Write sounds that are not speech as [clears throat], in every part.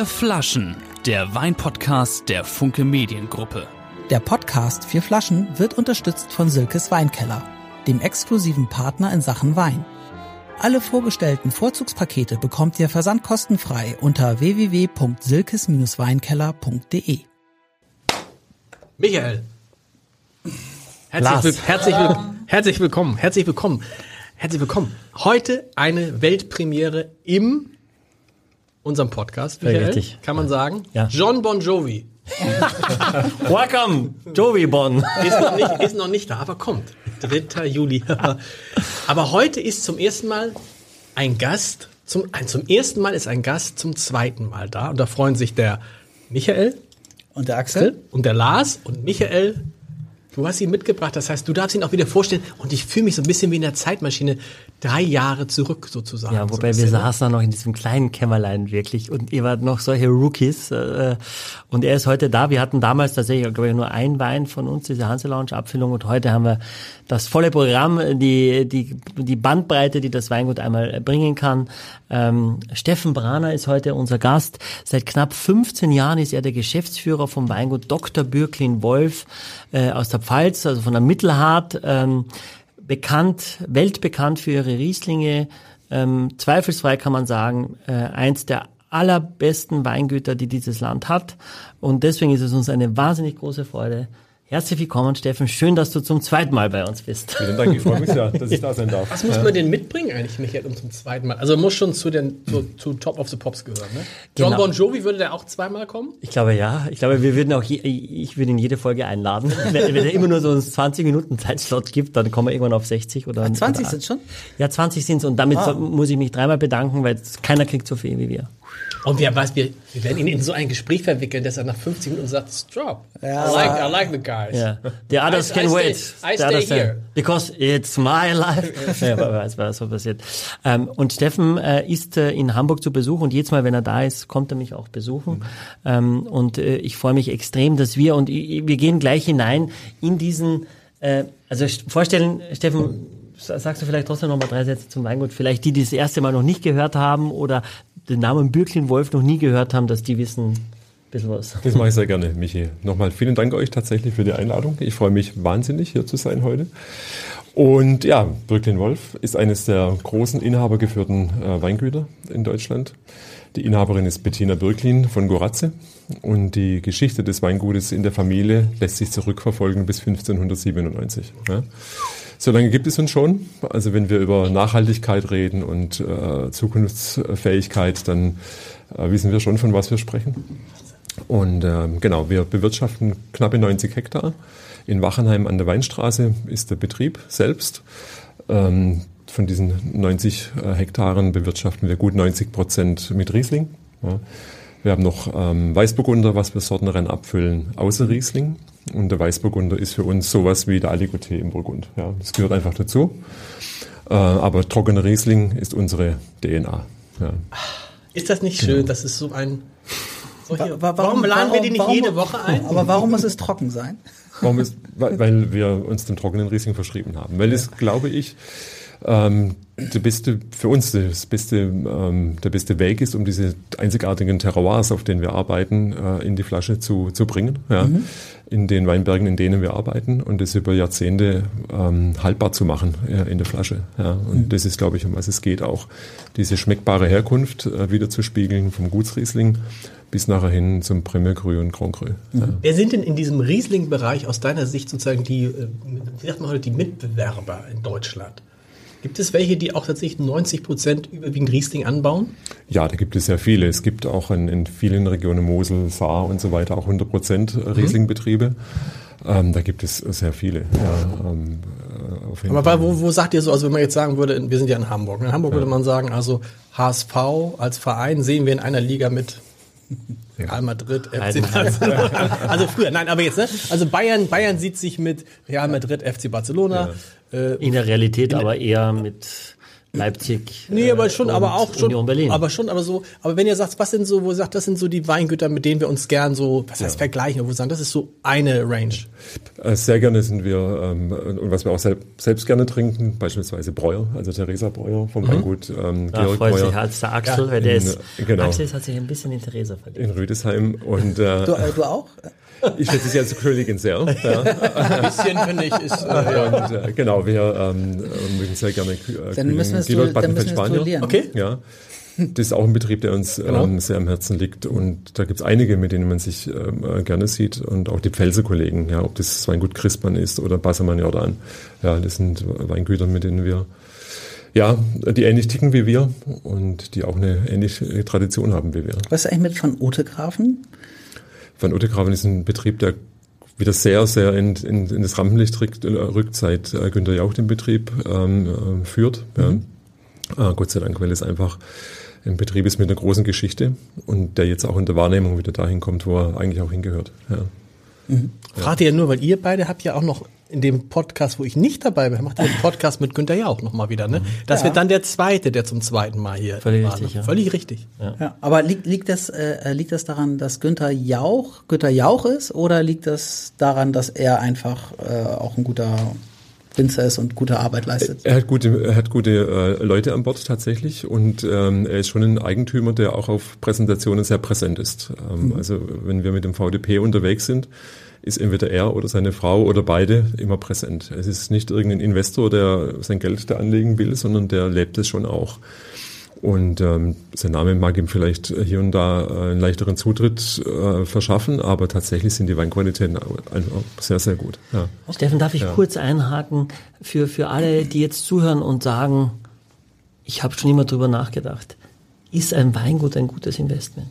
Vier Flaschen, der Weinpodcast der Funke Mediengruppe. Der Podcast Vier Flaschen wird unterstützt von Silkes Weinkeller, dem exklusiven Partner in Sachen Wein. Alle vorgestellten Vorzugspakete bekommt ihr versandkostenfrei unter www.silkes-weinkeller.de. Michael. Herzlich, Lars. will, herzlich, will, herzlich willkommen, herzlich willkommen, herzlich willkommen. Heute eine Weltpremiere im unserem Podcast, Michael, Richtig. kann man sagen. Ja. John Bon Jovi [laughs] Welcome, Joey Bon. ist noch, nicht, ist noch nicht da, aber kommt. 3. Juli. [laughs] aber heute ist zum ersten Mal ein Gast, zum, zum ersten Mal ist ein Gast zum zweiten Mal da. Und da freuen sich der Michael Und der Axel? und der Lars und Michael. Du hast ihn mitgebracht, das heißt, du darfst ihn auch wieder vorstellen. Und ich fühle mich so ein bisschen wie in der Zeitmaschine, drei Jahre zurück sozusagen. Ja, so wobei ein wir ne? saßen da noch in diesem kleinen Kämmerlein wirklich und ihr wart noch solche Rookies äh, und er ist heute da. Wir hatten damals tatsächlich, glaube ich, nur ein Wein von uns, diese Hanse Lounge Abfüllung und heute haben wir das volle Programm, die, die, die Bandbreite, die das Weingut einmal bringen kann. Ähm, Steffen Brahner ist heute unser Gast. Seit knapp 15 Jahren ist er der Geschäftsführer vom Weingut Dr. Bürklin Wolf äh, aus der Pfalz, also von der Mittelhart. Ähm, bekannt, weltbekannt für ihre Rieslinge. Ähm, zweifelsfrei kann man sagen, äh, eins der allerbesten Weingüter, die dieses Land hat. Und deswegen ist es uns eine wahnsinnig große Freude. Herzlich willkommen, Steffen. Schön, dass du zum zweiten Mal bei uns bist. Vielen Dank, ich freue mich sehr, dass ich [laughs] da sein darf. Was muss man denn mitbringen eigentlich, Michael, um zum zweiten Mal? Also muss schon zu den zu, zu Top of the Pops gehören, ne? John Genau. Bon Jovi würde der auch zweimal kommen? Ich glaube ja. Ich glaube, wir würden auch, je, ich würde in jede Folge einladen. [laughs] Wenn, wenn er immer nur so einen 20 Minuten Zeitslot gibt, dann kommen wir irgendwann auf 60 oder 20 oder, sind schon? Ja, 20 sind's und damit so- muss ich mich dreimal bedanken, weil keiner kriegt so viel wie wir. Und wer weiß, wir, wir werden ihn in so ein Gespräch verwickeln, dass er nach 50 Minuten sagt, Stop. Ja. I, like, I like the guys. Ja. The others I- can I wait. stay- I The stay here. Because it's my life. [laughs] ja, wer weiß, was so passiert. Ähm, und Steffen äh, ist äh, in Hamburg zu Besuch und jedes Mal, wenn er da ist, kommt er mich auch besuchen. Ähm, und äh, ich freue mich extrem, dass wir und wir gehen gleich hinein in diesen, äh, also st- vorstellen, Steffen, sagst du vielleicht trotzdem noch mal drei Sätze zum Weingut? Vielleicht die, die das erste Mal noch nicht gehört haben oder den Namen Bürklin Wolf noch nie gehört haben, dass die wissen ein bisschen was. Das mache ich sehr gerne, Michi. Nochmal vielen Dank euch tatsächlich für die Einladung. Ich freue mich wahnsinnig, hier zu sein heute. Und ja, Brücklin Wolf ist eines der großen inhabergeführten äh, Weingüter in Deutschland. Die Inhaberin ist Bettina Birklin von Goratze. Und die Geschichte des Weingutes in der Familie lässt sich zurückverfolgen bis 1597. Ja. So lange gibt es uns schon. Also wenn wir über Nachhaltigkeit reden und äh, Zukunftsfähigkeit, dann äh, wissen wir schon, von was wir sprechen. Und ähm, genau, wir bewirtschaften knappe 90 Hektar. In Wachenheim an der Weinstraße ist der Betrieb selbst. Ähm, von diesen 90 äh, Hektaren bewirtschaften wir gut 90 Prozent mit Riesling. Ja. Wir haben noch ähm, Weißburgunder, was wir Sortenrennen abfüllen, außer Riesling. Und der Weißburgunder ist für uns sowas wie der Aligoté im Burgund. Ja, das gehört einfach dazu. Äh, aber trockener Riesling ist unsere DNA. Ja. Ist das nicht schön, dass es so ein... Solche, Wa- wa- warum, laden wir die nicht warum- jede Woche ein? Aber warum muss es trocken sein? Warum ist, weil, weil wir uns dem trockenen Riesling verschrieben haben. Weil es, glaube ich, ähm, der beste, für uns das beste, ähm, der beste Weg ist, um diese einzigartigen Terroirs, auf denen wir arbeiten, äh, in die Flasche zu, zu bringen. Ja. In den Weinbergen, in denen wir arbeiten und das über Jahrzehnte ähm, haltbar zu machen äh, in der Flasche. Ja. Und das ist, glaube ich, um was es geht auch. Diese schmeckbare Herkunft äh, wieder zu spiegeln vom Gutsriesling bis nachher hin zum Premier Cru und Grand Cru. Ja. Wer sind denn in diesem Riesling-Bereich aus deiner Sicht sozusagen die, äh, wie sagt man heute, die Mitbewerber in Deutschland? Gibt es welche, die auch tatsächlich 90 Prozent überwiegend Riesling anbauen? Ja, da gibt es sehr viele. Es gibt auch in, in vielen Regionen Mosel, Saar und so weiter auch 100 Prozent Riesling-Betriebe. Ähm, da gibt es sehr viele. Ja, ähm, äh, Aber Fall. wo, wo sagt ihr so, also wenn man jetzt sagen würde, wir sind ja in Hamburg. In Hamburg würde man sagen, also HSV als Verein sehen wir in einer Liga mit Real Madrid, FC. Barcelona. Also früher, nein, aber jetzt, ne? Also Bayern, Bayern sieht sich mit Real Madrid, FC Barcelona. Äh, In der Realität aber eher mit Leipzig. Nee, äh, aber schon, und aber auch schon, Union Berlin. aber schon, aber so, aber wenn ihr sagt, was sind so, wo ihr sagt, das sind so die Weingüter, mit denen wir uns gern so, was heißt vergleichen, wo wir sagen, das ist so eine Range. Äh, Sehr gerne sind wir, ähm, und was wir auch selb, selbst gerne trinken, beispielsweise Breuer, also Theresa Breuer vom Weingut ähm, da Georg freut sich Breuer als der Axel, weil der in, ist, äh, genau. Axel hat sich ein bisschen in Theresa verliebt. in Rüdesheim. Und äh, Du, äh, du auch? Ich schätze sie als Königin sehr. [laughs] Ja. Ein bisschen, finde ich, ist, äh, Und äh, genau, wir ähm, mögen sehr gerne äh, Dann müssen wir es die du, Leute dann müssen wir es Spanier. duellieren. okay. Ja. Das ist auch ein Betrieb, der uns ähm, sehr am Herzen liegt. Und da gibt es einige, mit denen man sich ähm, äh, gerne sieht. Und auch die Pfälzer Kollegen, ja, ob das Weingut Crispern ist oder Bassermann Jordan. Ja, das sind Weingüter, mit denen wir, ja, die ähnlich ticken wie wir und die auch eine ähnliche Tradition haben wie wir. Was ist eigentlich mit von Otegrafen? Van Uttegraven ist ein Betrieb, der wieder sehr, sehr in, in, in das Rampenlicht rückt, äh, rückt seit äh, Günter Jauch den Betrieb ähm, äh, führt. Ja. Äh, Gott sei Dank, weil es einfach ein Betrieb ist mit einer großen Geschichte und der jetzt auch in der Wahrnehmung wieder dahin kommt, wo er eigentlich auch hingehört. Ja. Fragt ihr ja nur, weil ihr beide habt ja auch noch in dem Podcast, wo ich nicht dabei bin, macht ihr einen Podcast mit Günther Jauch nochmal wieder, ne? Das wird dann der zweite, der zum zweiten Mal hier Völlig war, richtig, ne? ja. Völlig richtig. Ja, aber liegt, liegt, das, äh, liegt das daran, dass Günther Jauch Günther Jauch ist oder liegt das daran, dass er einfach äh, auch ein guter Winzer ist und gute Arbeit leistet? Er hat gute, er hat gute äh, Leute an Bord tatsächlich und ähm, er ist schon ein Eigentümer, der auch auf Präsentationen sehr präsent ist. Ähm, Also wenn wir mit dem VDP unterwegs sind, ist entweder er oder seine Frau oder beide immer präsent. Es ist nicht irgendein Investor, der sein Geld da anlegen will, sondern der lebt es schon auch. Und ähm, sein Name mag ihm vielleicht hier und da einen leichteren Zutritt äh, verschaffen, aber tatsächlich sind die Weinqualitäten sehr, sehr gut. Ja. Steffen, darf ich kurz einhaken für, für alle, die jetzt zuhören und sagen, ich habe schon immer drüber nachgedacht. Ist ein Weingut ein gutes Investment?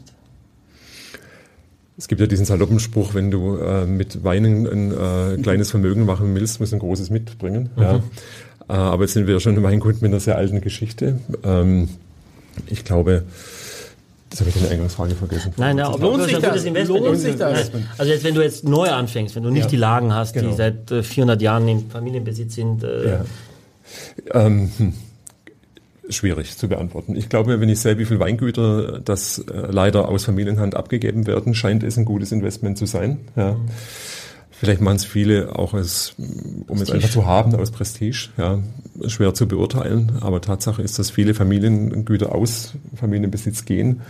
Es gibt ja diesen saloppen Spruch, wenn du äh, mit Weinen ein äh, kleines Vermögen machen willst, musst du ein großes mitbringen. Ja. Äh, aber jetzt sind wir schon im Weingut mit einer sehr alten Geschichte. Ähm, ich glaube, das habe ich deine Eingangsfrage vergessen. Nein, ja, ob Lohnt sich ein das? gutes Investment Lohnt ist. sich das? Nein. Also jetzt, wenn du jetzt neu anfängst, wenn du nicht Ja. die Lagen hast, Genau. die seit äh, 400 Jahren im Familienbesitz sind, äh, Ja. Ähm, hm. Schwierig zu beantworten. Ich glaube, wenn ich sehe, wie viele Weingüter das äh, leider aus Familienhand abgegeben werden, scheint es ein gutes Investment zu sein. Ja. Vielleicht machen es viele auch als, um es einfach zu haben, aus Prestige. Ja. Schwer zu beurteilen, aber Tatsache ist, dass viele Familiengüter aus Familienbesitz gehen.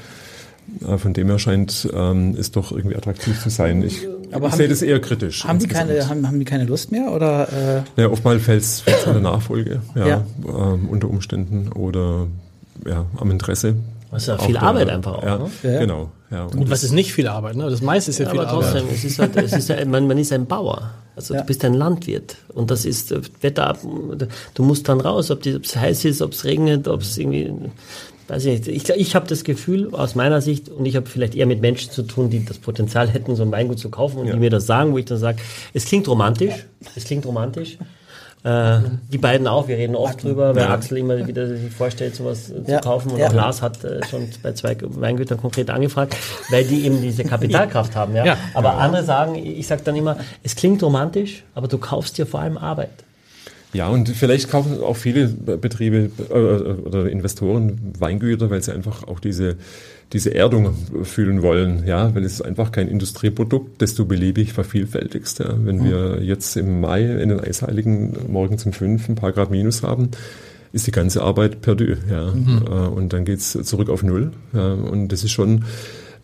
Äh, Von dem her scheint ähm, es doch irgendwie attraktiv zu sein. Ich, Aber ich sehe das eher kritisch. Haben die, keine, haben, haben die keine Lust mehr? Oder, äh, Ja, oftmals fällt es an der Nachfolge, ja, Ja. Ähm, unter Umständen oder ja, am Interesse. Das ist ja viel der- Arbeit einfach auch, Ja, ne? Ja. genau. Ja, und Und was das- ist nicht viel Arbeit, ne? Das meiste ist ja, viel aber Arbeit. trotzdem, es ist halt, es ist ja, man, man ist ein Bauer. Also Ja. du bist ein Landwirt. Und das ist äh, Wetter ab, du musst dann raus, ob es heiß ist, ob es regnet, ob es irgendwie, weiß ich nicht. Ich, ich habe das Gefühl, aus meiner Sicht, und ich habe vielleicht eher mit Menschen zu tun, die das Potenzial hätten, so ein Weingut zu kaufen und Ja. die mir das sagen, wo ich dann sage, es klingt romantisch, es klingt romantisch. Äh, die beiden auch, wir reden oft drüber, weil Axel immer wieder sich vorstellt, sowas äh, zu Ja. kaufen. Und Ja. auch Lars hat äh, schon bei zwei Weingütern konkret angefragt, weil die eben diese Kapitalkraft haben. Ja? Ja. Aber andere sagen, ich sage dann immer, es klingt romantisch, aber du kaufst dir vor allem Arbeit. Ja, und vielleicht kaufen auch viele Betriebe äh, oder Investoren Weingüter, weil sie einfach auch diese, diese Erdung fühlen wollen, ja, weil es ist einfach kein Industrieprodukt, du beliebig vervielfältigst. Ja. Wenn wir jetzt im Mai in den Eisheiligen morgens um fünf ein paar Grad Minus haben, ist die ganze Arbeit perdu, ja. Äh, Und dann geht's zurück auf Null. Ja. Und das ist schon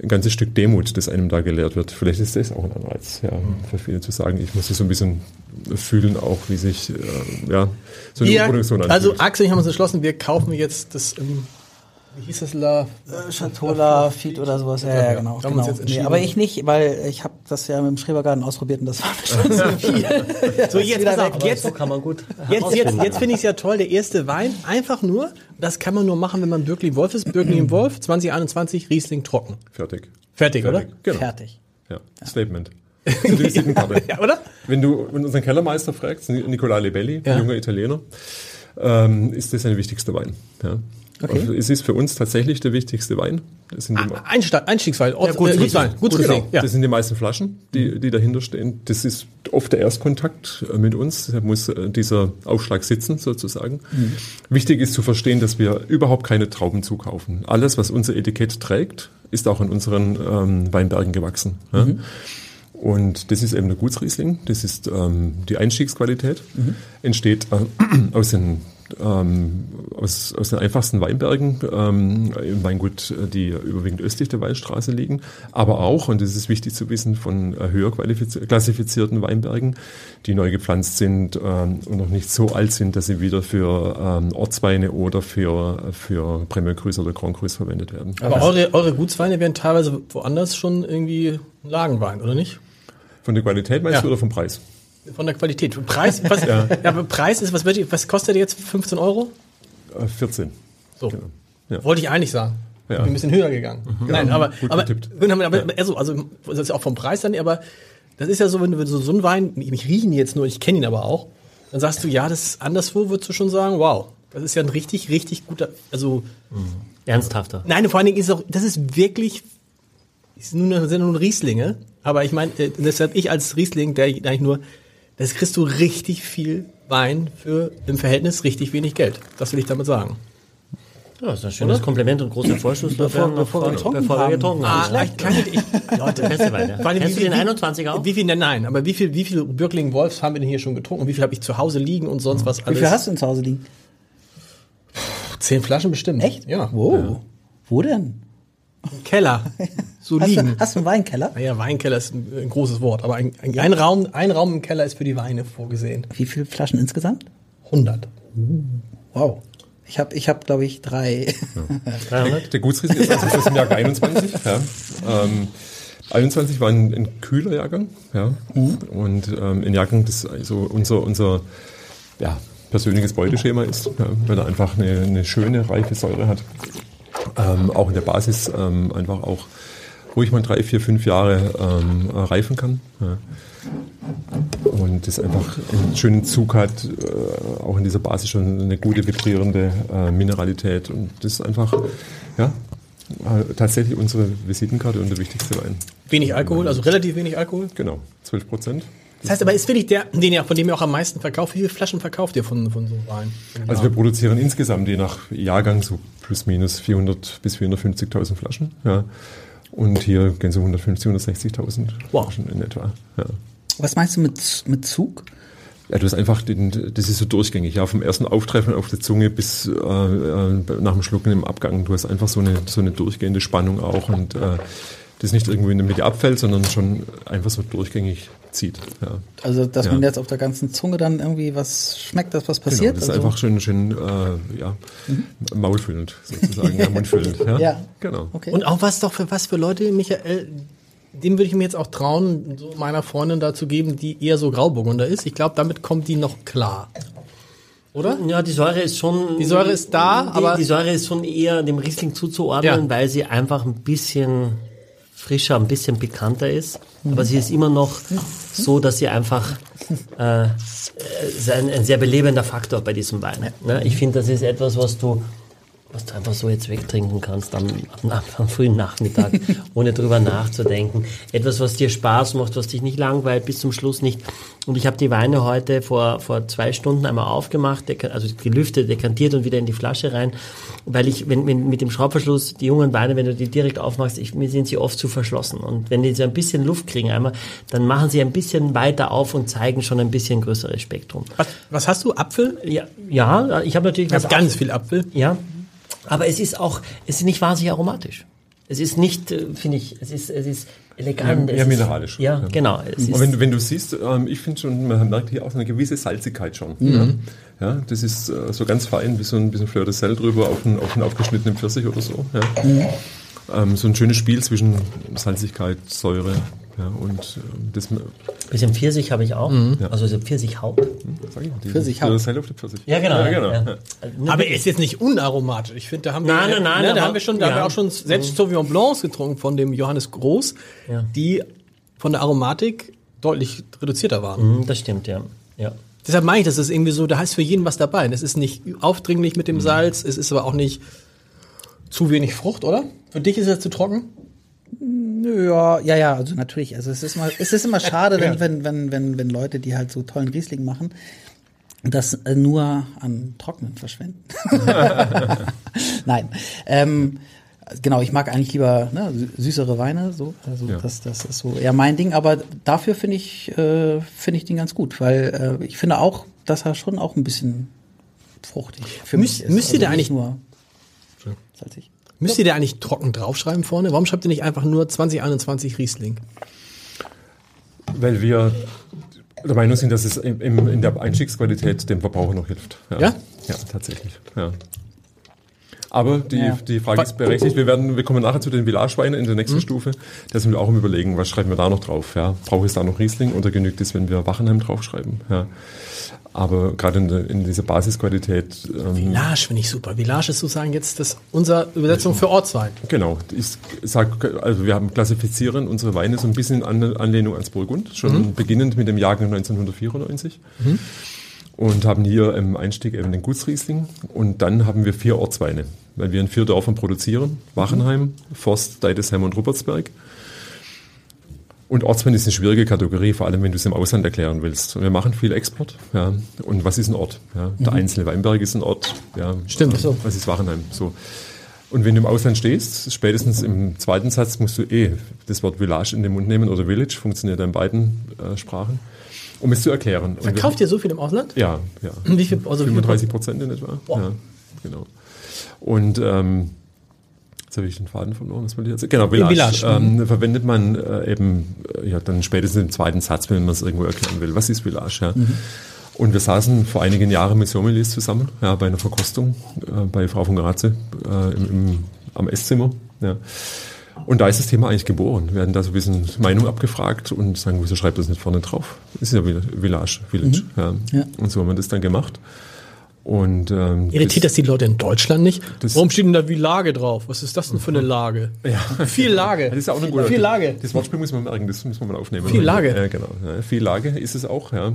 ein ganzes Stück Demut, das einem da gelehrt wird. Vielleicht ist das auch ein Anreiz, ja, für viele zu sagen, ich muss das so ein bisschen fühlen, auch wie sich äh, ja, so eine Wir, Produktion anfühlt. also Axel ich haben uns entschlossen, wir kaufen jetzt das, ähm, wie hieß das, La, Chatola, Feed oder sowas? Ja, ja, genau. Uns genau. jetzt Nee, aber ich nicht, weil ich habe das ja mit dem Schrebergarten ausprobiert und das war mir schon zu viel. [laughs] So, jetzt, pass auf, jetzt, so kann man gut Jetzt, jetzt, jetzt finde ich es ja toll, der erste Wein, einfach nur, das kann man nur machen, wenn man Birkli Wolf ist. Birkli im [clears throat] Wolf, 2021, Riesling trocken. Fertig. Fertig, Fertig. Genau. Fertig. Ja. Statement. [laughs] Ja, oder? Wenn du wenn unseren Kellermeister fragst, Nicola Lebelli, Ja. ein junger Italiener, ähm, ist das ein wichtigster Wein. Ja. Okay. Also Es ist für uns tatsächlich der wichtigste Wein. Das sind die, Einsteig, Einstiegswein, Ort, gut, äh, Gutswein, richtig. Gutsriesling. Genau, Ja. das sind die meisten Flaschen, die, die dahinter stehen. Das ist oft der Erstkontakt äh, mit uns. Da muss äh, dieser Aufschlag sitzen, sozusagen. Wichtig ist zu verstehen, dass wir überhaupt keine Trauben zukaufen. Alles, was unser Etikett trägt, ist auch in unseren ähm, Weinbergen gewachsen. Ja? Und das ist eben der Gutsriesling, das ist ähm, die Einstiegsqualität, entsteht äh, [clears throat] aus den ähm, aus, aus den einfachsten Weinbergen ähm, im Weingut, äh, die überwiegend östlich der Weinstraße liegen, aber auch, und das ist wichtig zu wissen, von äh, höher klassifizierten Weinbergen, die neu gepflanzt sind ähm, und noch nicht so alt sind, dass sie wieder für ähm, Ortsweine oder für, für Premier Cruise oder Grand Cruise verwendet werden. Aber eure, eure Gutsweine werden teilweise woanders schon irgendwie Lagenwein, oder nicht? Von der Qualität meinst Ja. du oder vom Preis? Von der Qualität. Preis, was, ja. aber Preis ist, was, wird, was kostet der jetzt? 15 Euro? Äh, 14. So. Genau. Ja. Wollte ich eigentlich sagen. Ja. Bin ein bisschen höher gegangen. Nein, aber, gut aber, getippt. aber, aber also, also, das ist ja auch vom Preis dann, aber das ist ja so, wenn du du so einen Wein, mich mich riechen die jetzt nur, ich kenne ihn aber auch, dann sagst du, ja, das ist anderswo, würdest du schon sagen, wow, das ist ja ein richtig, richtig guter, also, Ernsthafter. nein, vor allen Dingen ist es auch, das ist wirklich, ist das sind nun Rieslinge, aber ich meine, äh, deshalb ich als Riesling, der eigentlich nur, das kriegst du richtig viel Wein für im Verhältnis richtig wenig Geld. Das will ich damit sagen. Ja, das ist ein schönes Kompliment und großer Vorschuss. Bevor- bevor wir getrunken bevor wir haben. getrunken Ah, haben. ich kann nicht, ich, Leute, Wein, ja. Vor allem, Kennst wie du den viel- 21 auch? Wie viel, nein, nein, aber wie viel, wie viel Birkling Wolfs haben wir denn hier schon getrunken? Und wie viel habe ich zu Hause liegen und sonst was Wie alles? viel hast du denn zu Hause liegen? Zehn Flaschen bestimmt. Echt? Ja. Wow. Wo denn? Im Keller. [laughs] So Hast liegen. du, hast du einen Weinkeller? Naja, Weinkeller ist ein, ein großes Wort, aber ein, ein, ein, Raum, ein Raum im Keller ist für die Weine vorgesehen. Wie viele Flaschen insgesamt? 100. Wow. Ich habe, ich hab, glaube ich, drei. [laughs] 300? Der Gutsriesling ist also aus dem Jahr 21. Ja. Ähm, 21 war ein, ein kühler Jahrgang. Ja. Und ähm, ein Jahrgang, das also unser, unser ja, persönliches Beuteschema ist, ja, weil er einfach eine, eine schöne, reife Säure hat. Ähm, auch in der Basis ähm, einfach auch ruhig mal drei, vier, fünf Jahre ähm, äh, reifen kann. Ja. Und das einfach einen schönen Zug hat, äh, auch in dieser Basis schon eine gute vibrierende äh, Mineralität. Und das ist einfach, ja, äh, tatsächlich unsere Visitenkarte und der wichtigste Wein. Wenig Alkohol, also relativ wenig Alkohol. Genau, 12 Prozent. Das heißt aber, ist wirklich der, den ihr, von dem ihr auch am meisten verkauft. Wie viele Flaschen verkauft ihr von, von so Wein? Also wir produzieren insgesamt je nach Jahrgang so plus minus 400 bis 450.000 Flaschen. Ja. Und hier gehen so 150, 160.000 Wow. Flaschen in etwa. Ja. Was meinst du mit, mit Zug? Ja, du hast einfach, den, das ist so durchgängig, ja, vom ersten Auftreffen auf der Zunge bis äh, äh, nach dem Schlucken im Abgang. Du hast einfach so eine, so eine durchgehende Spannung auch und äh, das nicht irgendwo in der Mitte abfällt, sondern schon einfach so durchgängig zieht. Ja. Also, dass Ja. man jetzt auf der ganzen Zunge dann irgendwie was schmeckt, dass was Genau, passiert? das ist also, einfach schön, schön äh, ja, maulfüllend sozusagen, ja, mundfüllend. Ja, [laughs] Ja. genau. okay. Und auch was doch für was für Leute, Michael, dem würde ich mir jetzt auch trauen, so meiner Freundin dazu geben, die eher so Grauburgunder ist. Ich glaube, damit kommt die noch klar. Oder? Ja, die Säure ist schon. Die Säure ist da, die, aber- Die Säure ist schon eher dem Riesling zuzuordnen, Ja. weil sie einfach ein bisschen frischer, ein bisschen pikanter ist. Aber sie ist immer noch so, dass sie einfach äh, ist ein, ein sehr belebender Faktor bei diesem Wein. Ne? Ich finde, das ist etwas, was du was du einfach so jetzt wegtrinken kannst am, am, am frühen Nachmittag, [laughs] ohne drüber nachzudenken. Etwas, was dir Spaß macht, was dich nicht langweilt, bis zum Schluss nicht. Und ich habe die Weine heute vor, vor zwei Stunden einmal aufgemacht, also gelüftet, dekantiert und wieder in die Flasche rein, weil ich, wenn, wenn mit dem Schraubverschluss, die jungen Weine, wenn du die direkt aufmachst, ich, mir sind sie oft zu verschlossen. Und wenn die so ein bisschen Luft kriegen einmal, dann machen sie ein bisschen weiter auf und zeigen schon ein bisschen größeres Spektrum. Was, was hast du? Apfel? Ja, ja ich habe natürlich Ich habe was ganz viel Apfel. ja, aber es ist auch, es ist nicht wahnsinnig aromatisch. Es ist nicht, äh, finde ich, es ist, es ist elegant. Ja, es ist, mineralisch. Ja, Ja. genau. Und wenn, du- wenn du siehst, ähm, ich finde schon, man merkt hier auch eine gewisse Salzigkeit schon. Ja. ja, das ist äh, so ganz fein, wie so ein bisschen Fleur de Sel drüber auf einen, auf einen aufgeschnittenen Pfirsich oder so. Ja. Ähm, so ein schönes Spiel zwischen Salzigkeit, Säure ja, und ähm, das bisschen Pfirsich habe ich auch. Ja. Also so Pfirsichhaupt. sag ich, die Pfirsichhauch. Fleur de Sel auf der Pfirsich. Ja, genau. Ja, genau. Ja. Aber er ist jetzt nicht unaromatisch. Ich finde, da haben wir, Nein, nein, nein, ne, da haben wir schon, da haben wir auch schon selbst Sauvignon Blancs getrunken von dem Johannes Groß, Ja. die von der Aromatik deutlich reduzierter waren. Mhm, Das stimmt, ja. ja. Deshalb meine ich, das ist irgendwie so, da heißt für jeden was dabei. Das ist nicht aufdringlich mit dem Salz, es ist aber auch nicht zu wenig Frucht, oder? Für dich ist es zu trocken? Ja, ja, ja, also natürlich. Also es ist immer, es ist immer schade, [laughs] wenn, wenn, wenn, wenn, wenn Leute, die halt so tollen Riesling machen, das äh, nur an Trocknen verschwenden. [laughs] Nein. Ähm, genau, ich mag eigentlich lieber ne, sü- süßere Weine, so. Also Ja. das, das ist so eher mein Ding. Aber dafür finde ich, äh, finde ich den ganz gut, weil äh, ich finde auch, dass er schon auch ein bisschen fruchtig für Müsst- mich ist. müsst ihr da nicht eigentlich- nur salzig? Müsst ihr da eigentlich trocken draufschreiben vorne? Warum schreibt ihr nicht einfach nur 2021 Riesling? Weil wir der Meinung sind, dass es im, im, in der Einstiegsqualität dem Verbraucher noch hilft. Ja? Ja, tatsächlich. Ja. Aber die, Ja. die Frage ist berechtigt. Wir werden, wir kommen nachher zu den Village-Weinen in der nächsten Stufe. Da sind wir auch im Überlegen, was schreiben wir da noch drauf? Ja? Brauche ich da noch Riesling oder genügt es, wenn wir Wachenheim draufschreiben? Ja. Aber gerade in, in dieser Basisqualität, ähm, Village finde ich super. Village ist sozusagen jetzt das, unsere Übersetzung für Ortswein. Genau, ich sag, also wir haben klassifizieren unsere Weine so ein bisschen in An- Anlehnung ans Burgund, schon beginnend mit dem Jahrgang 1994. Und haben hier im Einstieg eben den Gutsriesling und dann haben wir vier Ortsweine, weil wir in vier Dörfern produzieren. Wachenheim, Forst, Deidesheim und Ruppertsberg. Und Ortswein ist eine schwierige Kategorie, vor allem wenn du es im Ausland erklären willst. Und wir machen viel Export. Ja. Und was ist ein Ort? Ja. Der einzelne Weinberg ist ein Ort. Ja. Stimmt. So. Was ist Wachenheim? So. Und wenn du im Ausland stehst, spätestens im zweiten Satz musst du eh das Wort Village in den Mund nehmen oder Village, funktioniert in beiden äh, Sprachen, um es zu erklären. Verkauft ihr so viel im Ausland? Ja, ja. Wie viel, also wie viel 35 Prozent in etwa. Boah. Ja, genau. Und ähm, jetzt habe ich den Faden verloren, was wollte ich jetzt? Genau, Village. Village, Ähm, verwendet man äh, eben äh, ja dann spätestens im zweiten Satz, wenn man es irgendwo erklären will. Was ist Village? Ja? Mhm. Und wir saßen vor einigen Jahren mit Sommeliers zusammen, ja, bei einer Verkostung äh, bei Frau von Graze äh, im, im, am Esszimmer. Ja. Und da ist das Thema eigentlich geboren. Wir hatten da so ein bisschen Meinung abgefragt und sagen, wieso schreibt das nicht vorne drauf? Das ist ja Vill- Village, Village. Ja. Ja. Und so haben wir das dann gemacht. Und ähm, Irritiert das die Leute in Deutschland nicht? Das- Warum steht denn da wie Lage drauf? Was ist das denn für eine Lage? Ja. Viel Lage. Das ist ja auch ein guter Viel Lage. Das Wortspiel muss man merken, das muss man mal aufnehmen. Viel Lage. Ja, genau. Ja, viel Lage ist es auch, ja, äh,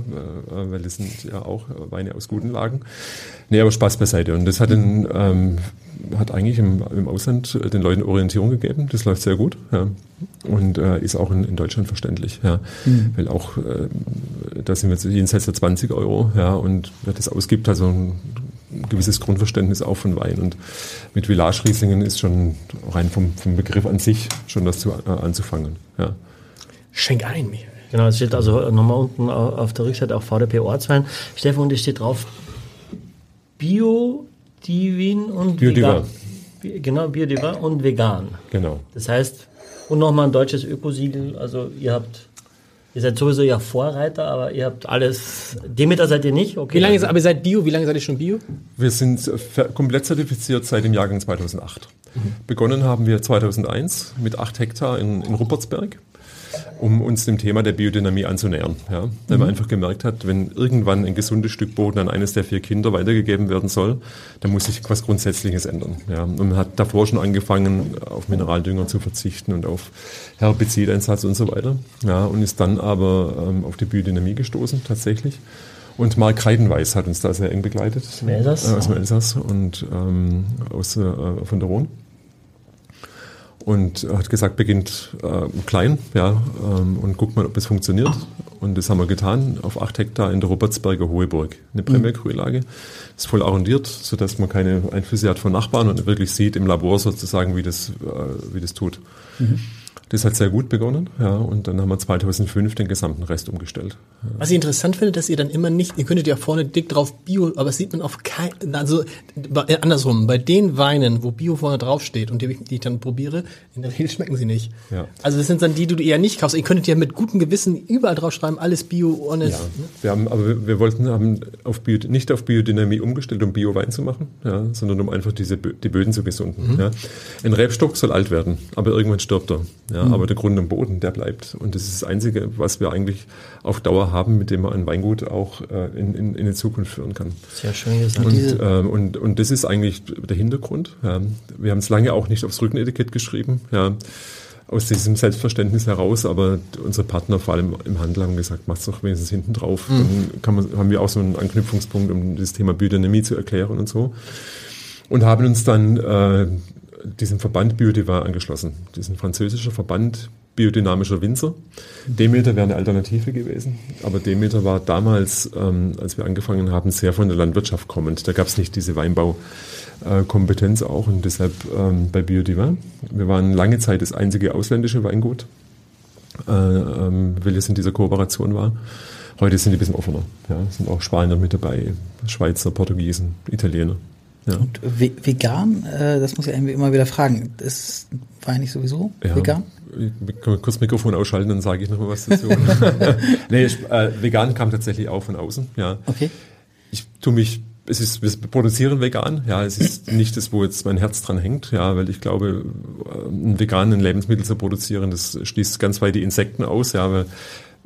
weil das sind ja auch Weine aus guten Lagen. Nee, aber Spaß beiseite. Und das hat, den, ähm, hat eigentlich im, im Ausland den Leuten Orientierung gegeben. Das läuft sehr gut. Ja. Und äh, ist auch in, in Deutschland verständlich. Ja. Weil auch, äh, da sind wir jetzt jenseits der 20 Euro. Ja. Und wer das ausgibt, also ein gewisses Grundverständnis auch von Wein. Und mit Village Rieslingen ist schon rein vom, vom Begriff an sich schon das zu, äh, anzufangen. Ja. Schenk ein, Michael. Genau, es steht also nochmal unten au- auf der Rückseite auch VDP Ortswein. Stefan, und es steht drauf Bio, Divin und Biodiver. Vegan. Bi- Genau, Biodiver und vegan. Genau. Das heißt, und nochmal ein deutsches Ökosiegel. Also ihr habt, ihr seid sowieso ja Vorreiter, aber ihr habt alles. Demeter seid ihr nicht, okay? Wie lange ist, aber ihr seid Bio? Wie lange seid ihr schon Bio? Wir sind komplett zertifiziert seit dem Jahrgang 2008. Begonnen haben wir 2001 mit acht Hektar in, in Ruppertsberg, um uns dem Thema der Biodynamie anzunähern. Ja? Weil man einfach gemerkt hat, wenn irgendwann ein gesundes Stück Boden an eines der vier Kinder weitergegeben werden soll, dann muss sich was Grundsätzliches ändern. Ja? Und man hat davor schon angefangen, auf Mineraldünger zu verzichten und auf Herbizideinsatz und so weiter. Ja? Und ist dann aber ähm, auf die Biodynamie gestoßen, tatsächlich. Und Mark Kreidenweiß hat uns da sehr eng begleitet. dem Elsass? Äh, aus dem Elsass und ähm, aus, äh, von der Rhone. Und hat gesagt, beginnt äh, klein, ja, ähm, und guckt mal, ob es funktioniert. Und das haben wir getan auf acht Hektar in der Robertsberger Hoheburg. Eine Primärgrünlage. Ist voll arrondiert, sodass man keine Einflüsse hat von Nachbarn und wirklich sieht im Labor sozusagen, wie das, äh, wie das tut. Das hat sehr gut begonnen, ja, und dann haben wir 2005 den gesamten Rest umgestellt. Was ich interessant finde, dass ihr dann immer nicht, ihr könntet ja vorne dick drauf Bio, aber das sieht man auf kein, also äh, andersrum, bei den Weinen, wo Bio vorne drauf steht und die, die ich dann probiere, in der Regel schmecken sie nicht. Ja. Also das sind dann die, die du eher nicht kaufst. Ihr könntet ja mit gutem Gewissen überall drauf schreiben, alles Bio, honest. Ja, wir haben, aber wir, wir wollten haben auf Bio, nicht auf Biodynamie umgestellt, um Bio-Wein zu machen, ja, sondern um einfach diese die Böden zu gesunden. Ja. Ein Rebstock soll alt werden, aber irgendwann stirbt er. Ja, Aber der Grund am Boden, der bleibt. Und das ist das Einzige, was wir eigentlich auf Dauer haben, mit dem man ein Weingut auch äh, in, in, in die Zukunft führen kann. Sehr schön gesagt. Und, ähm, und, und das ist eigentlich der Hintergrund. Ja. Wir haben es lange auch nicht aufs Rückenetikett geschrieben. Ja. aus diesem Selbstverständnis heraus, aber unsere Partner, vor allem im Handel, haben gesagt, mach's doch wenigstens hinten drauf. Mhm. Dann man, haben wir auch so einen Anknüpfungspunkt, um das Thema Biodynamie zu erklären und so. Und haben uns dann äh, diesem Verband Biodivar angeschlossen. Diesen französischer Verband biodynamischer Winzer. Demeter wäre eine Alternative gewesen, aber Demeter war damals, ähm, als wir angefangen haben, sehr von der Landwirtschaft kommend. Da gab es nicht diese Weinbaukompetenz auch und deshalb ähm, bei Biodiver. Wir waren lange Zeit das einzige ausländische Weingut, äh, ähm, welches in dieser Kooperation war. Heute sind die ein bisschen offener. Ja, sind auch Spanier mit dabei, Schweizer, Portugiesen, Italiener. Ja. Und vegan, äh, das muss ich irgendwie immer wieder fragen. Ist Wein nicht sowieso ja. vegan? Ich kann kurz Mikrofon ausschalten, dann sage ich noch mal was dazu. [laughs] nee, äh, vegan kam tatsächlich auch von außen. Ja. Okay. Ich tue mich es ist, wir produzieren vegan, ja, es ist nicht das, wo jetzt mein Herz dran hängt, ja, weil ich glaube, ein veganen Lebensmittel zu produzieren, das schließt ganz weit die Insekten aus, ja, weil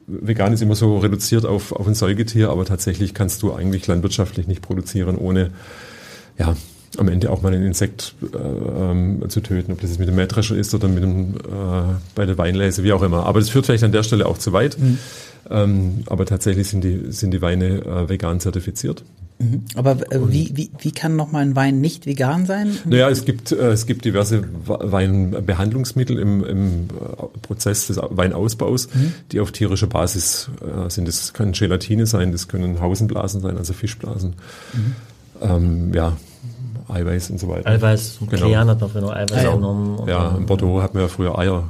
vegan ist immer so reduziert auf, auf ein Säugetier, aber tatsächlich kannst du eigentlich landwirtschaftlich nicht produzieren, ohne, ja, am Ende auch mal ein Insekt äh, ähm, zu töten, ob das jetzt mit dem Mähdrescher ist oder mit dem, äh, bei der Weinlese, wie auch immer. Aber das führt vielleicht an der Stelle auch zu weit. Mhm. Ähm, aber tatsächlich sind die, sind die Weine äh, vegan zertifiziert. Mhm. Aber äh, wie, wie, wie kann nochmal ein Wein nicht vegan sein? Naja, es gibt, äh, es gibt diverse Weinbehandlungsmittel im, im äh, Prozess des Weinausbaus, mhm. die auf tierischer Basis sind. Das kann Gelatine sein, das können Hausenblasen sein, also Fischblasen. Ähm, ja, Eiweiß und so weiter. Eiweiß, genau. Klean hat man früher noch Eiweiß ah, ja. auch genommen. Ja, in Bordeaux hat man ja früher Eier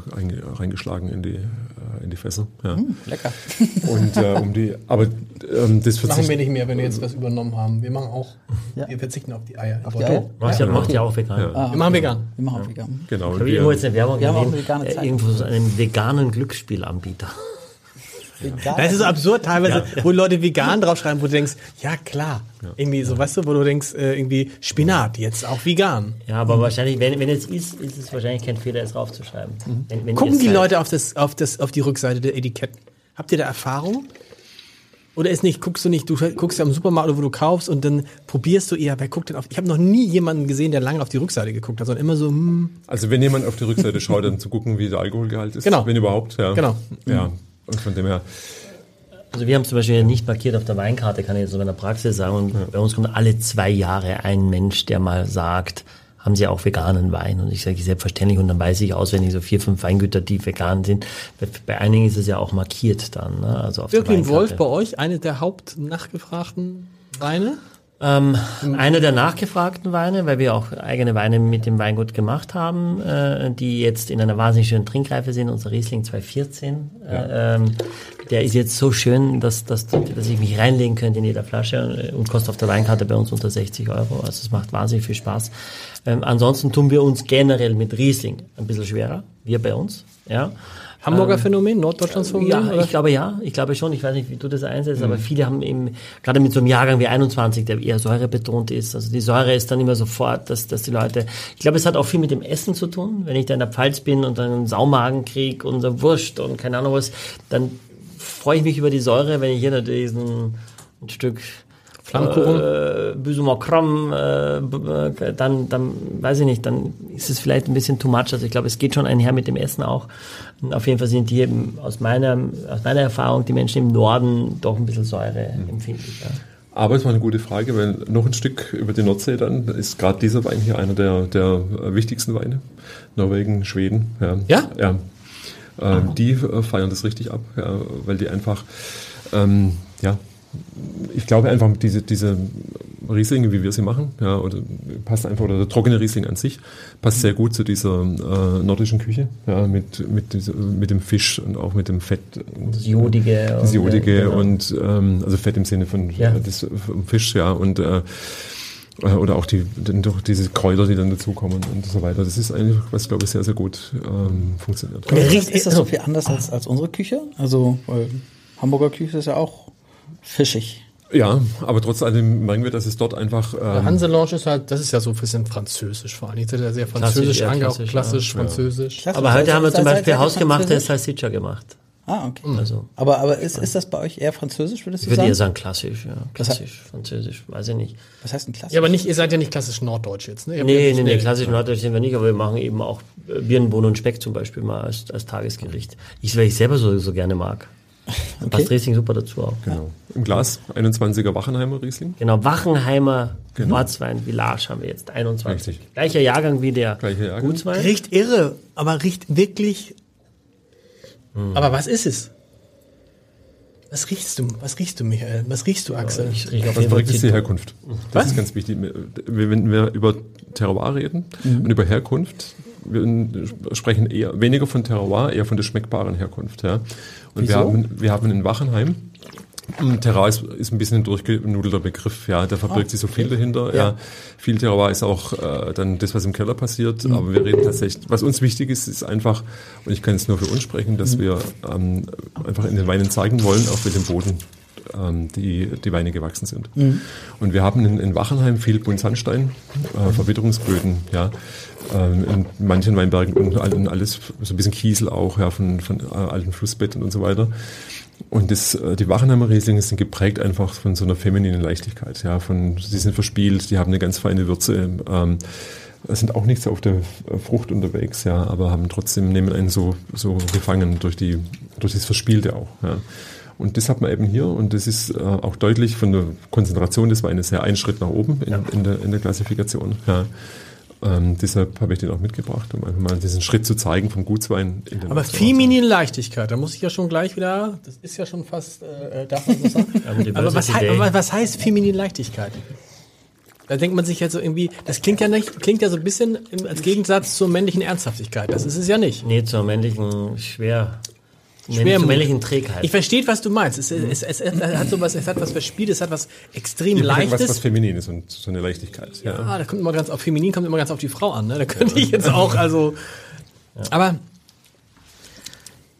reingeschlagen in die, äh, in die Fässer. Ja. Mm, lecker. [laughs] Und äh, um die, aber ähm, das machen wir nicht mehr, wenn wir jetzt was übernommen haben. Wir machen auch, ja. wir verzichten auf die Eier. Auf die Eier? Macht ja, macht ja auch vegan. Ja. Ah, wir machen vegan. Wir machen auch vegan. Genau. Ich habe irgendwo jetzt eine Werbung gesehen, äh, irgendwo so einen veganen Glücksspielanbieter. Vegan. Das ist so absurd teilweise, ja, wo Leute vegan draufschreiben, wo du denkst, ja klar, ja. irgendwie so, weißt du, wo du denkst, äh, irgendwie Spinat, jetzt auch vegan. Ja, aber mhm. wahrscheinlich, wenn, wenn es ist, ist es wahrscheinlich kein Fehler, es draufzuschreiben. Mhm. Wenn, wenn Gucken die Leute auf, das, auf, das, auf die Rückseite der Etiketten? Habt ihr da Erfahrung? Oder ist nicht, guckst du nicht, du guckst ja im Supermarkt, wo du kaufst und dann probierst du eher, wer guckt denn auf. Ich habe noch nie jemanden gesehen, der lange auf die Rückseite geguckt hat, sondern immer so, hm. Also wenn jemand auf die Rückseite schaut, dann zu gucken, wie der Alkoholgehalt ist. Genau. Wenn überhaupt, ja. Genau. Ja. Und von dem her. Also wir haben zum Beispiel nicht markiert auf der Weinkarte, kann ich jetzt so in der Praxis sagen. Und ja. bei uns kommt alle zwei Jahre ein Mensch, der mal sagt, haben Sie auch veganen Wein? Und ich sage selbstverständlich und dann weiß ich auswendig so vier, fünf Weingüter, die vegan sind. Bei einigen ist es ja auch markiert dann. Ne? Also auf Birkin Wolf bei euch, eine der hauptnachgefragten Weine? Ähm, einer der nachgefragten Weine, weil wir auch eigene Weine mit dem Weingut gemacht haben, äh, die jetzt in einer wahnsinnig schönen Trinkreife sind, unser Riesling 2014. Ja. Äh, ähm, der ist jetzt so schön, dass, dass, dass ich mich reinlegen könnte in jeder Flasche und kostet auf der Weinkarte bei uns unter 60 Euro. Also es macht wahnsinnig viel Spaß. Ähm, ansonsten tun wir uns generell mit Riesling ein bisschen schwerer, wir bei uns. Ja. Hamburger ähm, Phänomen, Norddeutschlands Phänomen? Ja, oder? ich glaube ja. Ich glaube schon. Ich weiß nicht, wie du das einsetzt, mhm. aber viele haben eben, gerade mit so einem Jahrgang wie 21, der eher säurebetont ist. Also die Säure ist dann immer sofort, dass, dass die Leute, ich glaube, es hat auch viel mit dem Essen zu tun. Wenn ich da in der Pfalz bin und dann einen Saumagen kriege und so Wurst und keine Ahnung was, dann freue ich mich über die Säure, wenn ich hier natürlich ein, ein Stück Flammkuchen? Äh, Büsumer Kram, äh, dann, dann, weiß ich nicht, dann ist es vielleicht ein bisschen too much. Also ich glaube, es geht schon einher mit dem Essen auch. Und auf jeden Fall sind die eben aus meiner, aus meiner Erfahrung, die Menschen im Norden doch ein bisschen Säure mhm. empfindlich. Ja. Aber es war eine gute Frage, weil noch ein Stück über die Nordsee dann ist gerade dieser Wein hier einer der, der wichtigsten Weine. Norwegen, Schweden. Ja? Ja. ja. Ähm, die äh, feiern das richtig ab, ja, weil die einfach, ähm, ja, ich glaube einfach, diese, diese Rieslinge, wie wir sie machen, ja, oder passt einfach, oder der trockene Riesling an sich, passt sehr gut zu dieser äh, nordischen Küche, ja, mit, mit, dieser, mit dem Fisch und auch mit dem Fett. Das Jodige. Das Jodige genau. und, ähm, also Fett im Sinne von ja. des, vom Fisch, ja, und, äh, äh oder auch die, dann doch diese Kräuter, die dann dazukommen und so weiter. Das ist eigentlich, was glaube ich sehr, sehr gut ähm, funktioniert. Ist, ist das so viel anders als, als unsere Küche? Also, weil Hamburger Küche ist ja auch fischig. Ja, aber trotz allem meinen wir, dass es dort einfach. Ähm Hanselange ist halt, das ist ja so ein bisschen französisch vor allem. Ich ja sehr französisch angehaucht, klassisch, ja. französisch. Klassisch. Aber heute haben wir zum Beispiel hausgemachte Salsiccia gemacht. Ah, okay. Also, aber aber ist, ist das bei euch eher französisch, würdest du sagen? Ich würde eher sagen klassisch, ja. Klassisch, französisch, weiß ich nicht. Was heißt denn klassisch? Ja, aber nicht, ihr seid ja nicht klassisch norddeutsch jetzt, ne? Ihr nee, nee, nee, klassisch norddeutsch sind wir nicht, aber wir machen eben auch Birnenbohnen und Speck zum Beispiel mal als, als Tagesgericht. Ich, weil ich selber so, so gerne mag. Okay. Passt Riesling super dazu auch. Genau. Im Glas 21er Wachenheimer Riesling. Genau, Wachenheimer genau. Ortswein Village haben wir jetzt, 21. Richtig. Gleicher Jahrgang wie der Gleicher Jahrgang. Gutswein. Riecht irre, aber riecht wirklich... Hm. Aber was ist es? Was riechst du? Was riechst du, Michael? Was riechst du, Axel? Ich rieche auf jeden Fall ist die Herkunft. Das Was? ist ganz wichtig. Wenn wir über Terroir reden mhm. und über Herkunft, wir sprechen eher weniger von Terroir, eher von der schmeckbaren Herkunft. Ja. Und wir haben, wir haben in Wachenheim Terroir ist, ist ein bisschen ein durchgenudelter Begriff, ja. Da verbirgt oh, sich so viel okay. dahinter. Ja. ja. Viel Terroir ist auch äh, dann das, was im Keller passiert. Mhm. Aber wir reden tatsächlich, was uns wichtig ist, ist einfach, und ich kann es nur für uns sprechen, dass mhm. wir ähm, einfach in den Weinen zeigen wollen, auf welchem Boden ähm, die, die Weine gewachsen sind. Mhm. Und wir haben in, in Wachenheim viel Buntsandstein, äh, Verwitterungsböden, ja. Ähm, in manchen Weinbergen und alles, so ein bisschen Kiesel auch, ja, von, von äh, alten Flussbetten und so weiter. Und das, äh, die Wachenheimer Rieslinge sind geprägt einfach von so einer femininen Leichtigkeit. Ja, von, sie sind verspielt, die haben eine ganz feine Würze, ähm, sind auch nicht so auf der Frucht unterwegs, ja, aber haben trotzdem, nehmen einen so, so gefangen durch die, durch das Verspielte auch, ja. Und das hat man eben hier und das ist äh, auch deutlich von der Konzentration des Weines her ein Schritt nach oben in, ja. in, der, in der Klassifikation. Ja. Ähm, deshalb habe ich den auch mitgebracht, um einfach mal diesen Schritt zu zeigen vom Gutswein in den Aber feminine Leichtigkeit, da muss ich ja schon gleich wieder, das ist ja schon fast, äh, äh darf man so sagen? [laughs] aber, was, aber was heißt feminine Leichtigkeit? Da denkt man sich ja so irgendwie, das klingt ja nicht, klingt ja so ein bisschen als Gegensatz zur männlichen Ernsthaftigkeit. Das ist es ja nicht. Nee, zur männlichen schwer. Schwermut. männlichen Trägheit. Ich verstehe, was du meinst. Es, es, es, es, hat sowas, es hat was Verspielt, es hat was extrem ja, Leichtes. Was, was Feminines und so eine Leichtigkeit. Ja. ja, da kommt immer ganz auf Feminin, kommt immer ganz auf die Frau an. Ne? Da könnte ich jetzt auch, also. Ja. Aber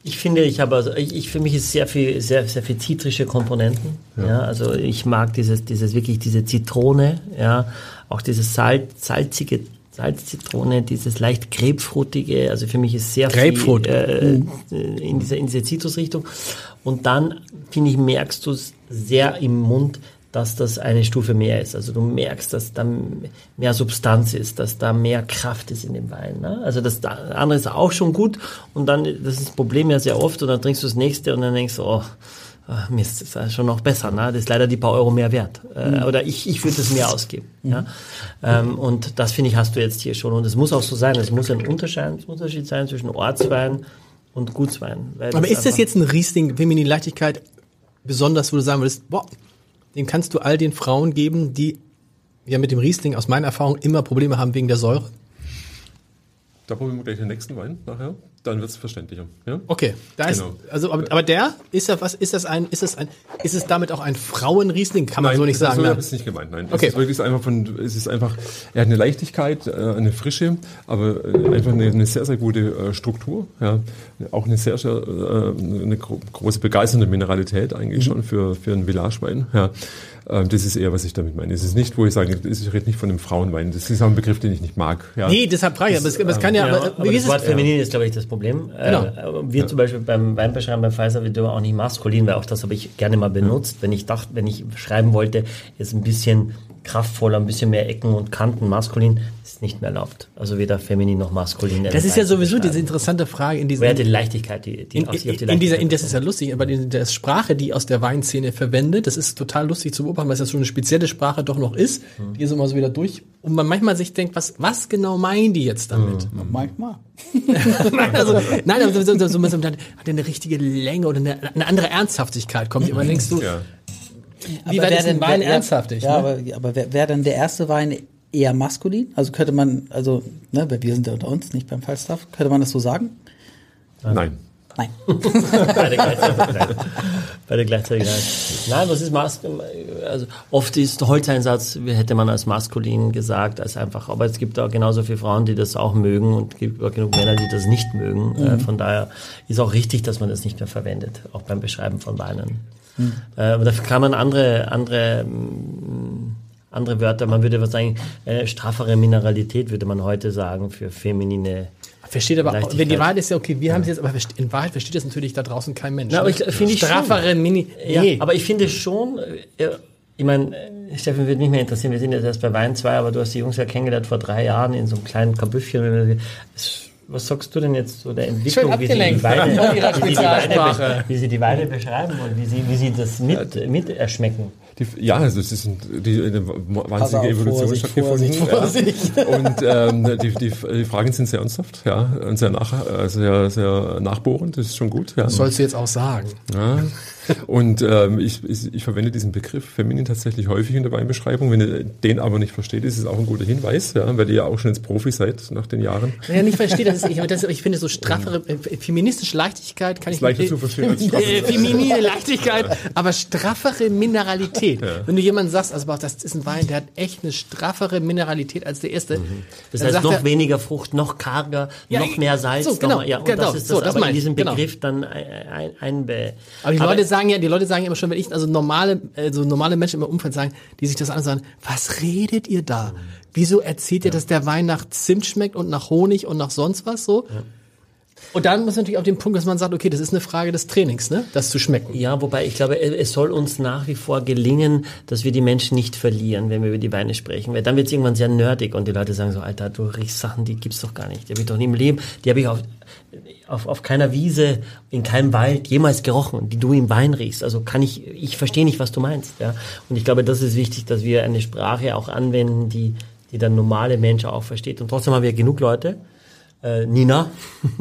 ich finde, ich habe also, ich, ich, für mich ist sehr viel, sehr, sehr viel zitrische Komponenten. Ja. ja. also ich mag dieses, dieses wirklich diese Zitrone, ja, auch dieses Salz, salzige Salzzitrone, dieses leicht grapefruitige, also für mich ist sehr Grapefruit. viel äh, mhm. in dieser in dieser Zitrusrichtung. Und dann finde ich merkst du es sehr im Mund, dass das eine Stufe mehr ist. Also du merkst, dass da mehr Substanz ist, dass da mehr Kraft ist in dem Wein. Ne? Also das andere ist auch schon gut und dann das ist das Problem ja sehr oft und dann trinkst du das nächste und dann denkst du, oh ach, Mist, das ist schon noch besser, ne? das ist leider die paar Euro mehr wert. Äh, mhm. Oder ich, ich würde es mehr ausgeben. Mhm. Ja? Ähm, und das finde ich, hast du jetzt hier schon. Und es muss auch so sein, es muss ein Unterschied, Unterschied sein zwischen Ortswein und Gutswein. Aber ist das jetzt ein Riesling, Feminin Leichtigkeit, besonders, wo du sagen würdest, boah, den kannst du all den Frauen geben, die ja mit dem Riesling aus meiner Erfahrung immer Probleme haben wegen der Säure? Da probieren wir gleich den nächsten Wein nachher dann wird es verständlicher. Ja? Okay, da genau. ist, also aber, aber der ist ja was ist das ein ist das ein ist es damit auch ein Frauenriesling kann man nein, so nicht sagen. So habe ich es nicht gemeint. Nein, okay. ist wirklich einfach von es ist einfach er hat eine Leichtigkeit, äh, eine Frische, aber äh, einfach eine, eine sehr sehr gute äh, Struktur, ja, auch eine sehr sehr eine große begeisternde Mineralität eigentlich mhm. schon für für einen Villagewein, ja. Ähm, das ist eher, was ich damit meine. Es ist nicht, wo ich sage, ich rede nicht von einem Frauenwein. Das ist auch ein Begriff, den ich nicht mag. Ja. Nee, deshalb frage ich. Aber es, aber es kann ja. ja aber, aber das Wort feminin ist, glaube ich, das Problem. Äh, genau. Äh, wir ja. zum Beispiel beim Weinbeschreiben bei Pfizer, wir dürfen auch nicht maskulin, weil auch das habe ich gerne mal benutzt, wenn ich dachte, wenn ich schreiben wollte, jetzt ein bisschen kraftvoller, ein bisschen mehr Ecken und Kanten maskulin, ist nicht mehr erlaubt. Also weder feminin noch maskulin. Das ist ja sowieso diese interessante Frage in dieser. Die Leichtigkeit, die, die in, auf, in, in dieser, in, das ist ja lustig, aber in der Sprache, die aus der Weinszene verwendet, das ist total lustig zu beobachten, weil es ja so eine spezielle Sprache doch noch ist, hm. die ist immer so wieder durch und man manchmal sich denkt, was, was genau meinen die jetzt damit? Hm. Manchmal. nein, also, nein, also, so, so, so, so, hat eine richtige Länge oder eine, eine andere Ernsthaftigkeit kommt. Immer denkst du, ja. Wie war denn Wein ernsthaftig? Ja, ne? aber, aber wäre wär dann der erste Wein eher maskulin? Also könnte man, also, ne, weil wir sind ja unter uns, nicht beim Falstaff, könnte man das so sagen? Nein. Nein. Beide gleichzeitig. [laughs] Beide gleichzeitig. Nein, was ist maskulin? Also oft ist der Holzeinsatz, hätte man als maskulin gesagt, als einfach. Aber es gibt auch genauso viele Frauen, die das auch mögen und es gibt auch genug Männer, die das nicht mögen. Äh, mhm. Von daher ist auch richtig, dass man das nicht mehr verwendet, auch beim Beschreiben von Weinen. Mhm. Aber dafür kann man andere, andere, mm, andere Wörter, man würde was sagen, äh, straffere Mineralität würde man heute sagen für feminine Versteht aber, auch, wenn die Wahrheit ist ja okay, wir ja. haben es jetzt, aber in Wahrheit versteht das natürlich da draußen kein Mensch. Na, aber ich finde ich straffere schon. Mini. Ja, nee. aber ich finde schon, äh, ich meine, Steffen wird nicht mehr interessieren, wir sind jetzt erst bei Wein 2, aber du hast die Jungs ja kennengelernt vor drei Jahren in so einem kleinen Kabüffchen. Es was sagst du denn jetzt zu der Entwicklung, wie sie, die Weine, wie, sie die Weine, wie sie die Weine beschreiben und wie sie, wie sie das mit, mit erschmecken? Die, ja, also es ist ein, die, eine wahnsinnige auf, Evolution Vorsicht, stattgefunden. Vorsicht, ja. Und ähm, die, die, die Fragen sind sehr ernsthaft, ja, und sehr, nach, äh, sehr, sehr nachbohrend, das ist schon gut. Ja. Das sollst du jetzt auch sagen. Ja. Und ähm, ich, ich, ich verwende diesen Begriff feminin tatsächlich häufig in der Weinbeschreibung. Wenn ihr den aber nicht versteht, ist es auch ein guter Hinweis, ja, weil ihr ja auch schon jetzt Profi seid nach den Jahren. Ja, nicht verstehe, das ist, ich, [laughs] das, ich finde so straffere, äh, feministische Leichtigkeit kann ich leichter mit- zu verstehen als äh, feminine [laughs] Leichtigkeit, aber straffere Mineralität. Wenn du jemandem sagst, also boah, das ist ein Wein, der hat echt eine straffere Mineralität als der erste. Das dann heißt, noch er, weniger Frucht, noch karger, Ja, noch mehr Salz. so, genau, mal, ja, und genau, das ist so, das, das aber in ich, diesem genau. Begriff dann ein, ein, einbe. Aber die Leute sagen ja, die Leute sagen ja immer schon, wenn ich, also normale, also normale Menschen im Umfeld sagen, die sich das ansehen, was redet ihr da? Wieso erzählt ihr, dass der Wein nach Zimt schmeckt und nach Honig und nach sonst was so? Und dann muss man natürlich auf den Punkt, dass man sagt, okay, das ist eine Frage des Trainings, ne? Das zu schmecken. Ja, wobei ich glaube, es soll uns nach wie vor gelingen, dass wir die Menschen nicht verlieren, wenn wir über die Weine sprechen. Weil dann wird es irgendwann sehr nerdig und die Leute sagen so, Alter, du riechst Sachen, die gibt's doch gar nicht. Die habe ich doch nie im Leben, die habe ich auf, auf, auf keiner Wiese, in keinem Wald jemals gerochen, die du im Wein riechst. Also kann ich, ich verstehe nicht, was du meinst. Ja? Und ich glaube, das ist wichtig, dass wir eine Sprache auch anwenden, die, die der normale Mensch auch versteht. Und trotzdem haben wir genug Leute, äh, Nina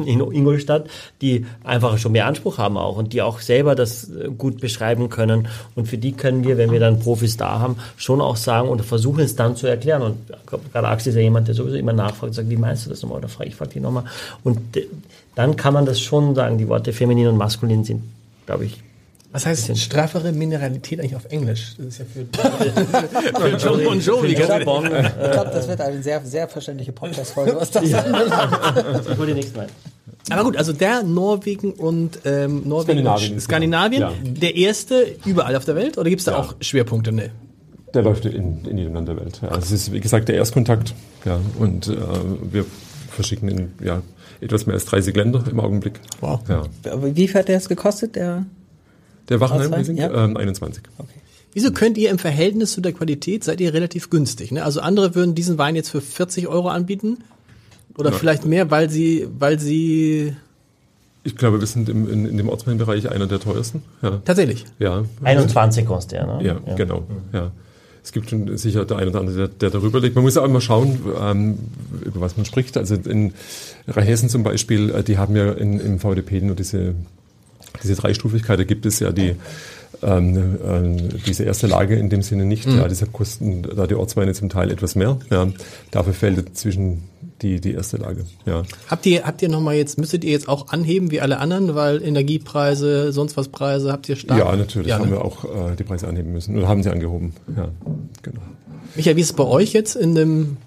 in Ingolstadt, die einfach schon mehr Anspruch haben auch und die auch selber das äh, gut beschreiben können. Und für die können wir, wenn wir dann Profis da haben, schon auch sagen und versuchen es dann zu erklären. Und gerade Axel ist ja jemand, der sowieso immer nachfragt und sagt, wie meinst du das nochmal? Oder frage ich frage die nochmal. Und äh, dann kann man das schon sagen. Die Worte feminin und maskulin sind, glaube ich, Was heißt straffere Mineralität eigentlich auf Englisch? Das ist ja für, für [laughs] John Bon Jovi. Ich glaube, das wird eine sehr, sehr verständliche Podcast-Folge, was das ich hol die nächsten Mal. Aber gut, also der Norwegen und ähm, Norwegen Skandinavien und Skandinavien, ja. der erste überall auf der Welt oder gibt es da Ja. auch Schwerpunkte? Nee. Der läuft in, in jedem Land der Welt. Ja, es ist, wie gesagt, der Erstkontakt. Ja, und äh, wir verschicken in ja, etwas mehr als 30 Länder im Augenblick. Wow. Ja. Aber wie viel hat der es gekostet, der? Der Wachenheim Riesling, ja. ähm, 21. Wieso könnt ihr im Verhältnis zu der Qualität, seid ihr relativ günstig? Ne? Also andere würden diesen Wein jetzt für 40 Euro anbieten oder vielleicht mehr, weil sie, weil sie Ich glaube, wir sind im, in, in dem Ortsweinbereich einer der teuersten. Ja, tatsächlich. ja. 21 kostet er, ne? Ja, genau. Ja. Es gibt schon sicher der eine oder andere, der, der darüber liegt. Man muss auch immer schauen, ähm, über was man spricht. Also in Rheinhessen zum Beispiel, äh, die haben ja in, im VDP nur diese, diese Dreistufigkeit. Da gibt es ja die, ähm, äh, diese erste Lage in dem Sinne nicht. Ja, deshalb kosten da die Ortsweine zum Teil etwas mehr. Ja. Dafür fällt zwischen die, die erste Lage. Ja. Habt ihr, habt ihr nochmal jetzt, müsstet ihr jetzt auch anheben wie alle anderen, weil Energiepreise, sonst was Preise, habt ihr stark? ja, natürlich Ja, haben ne? wir auch äh, die Preise anheben müssen. Oder haben sie angehoben. Ja, genau. Michael, wie ist es bei euch jetzt in dem,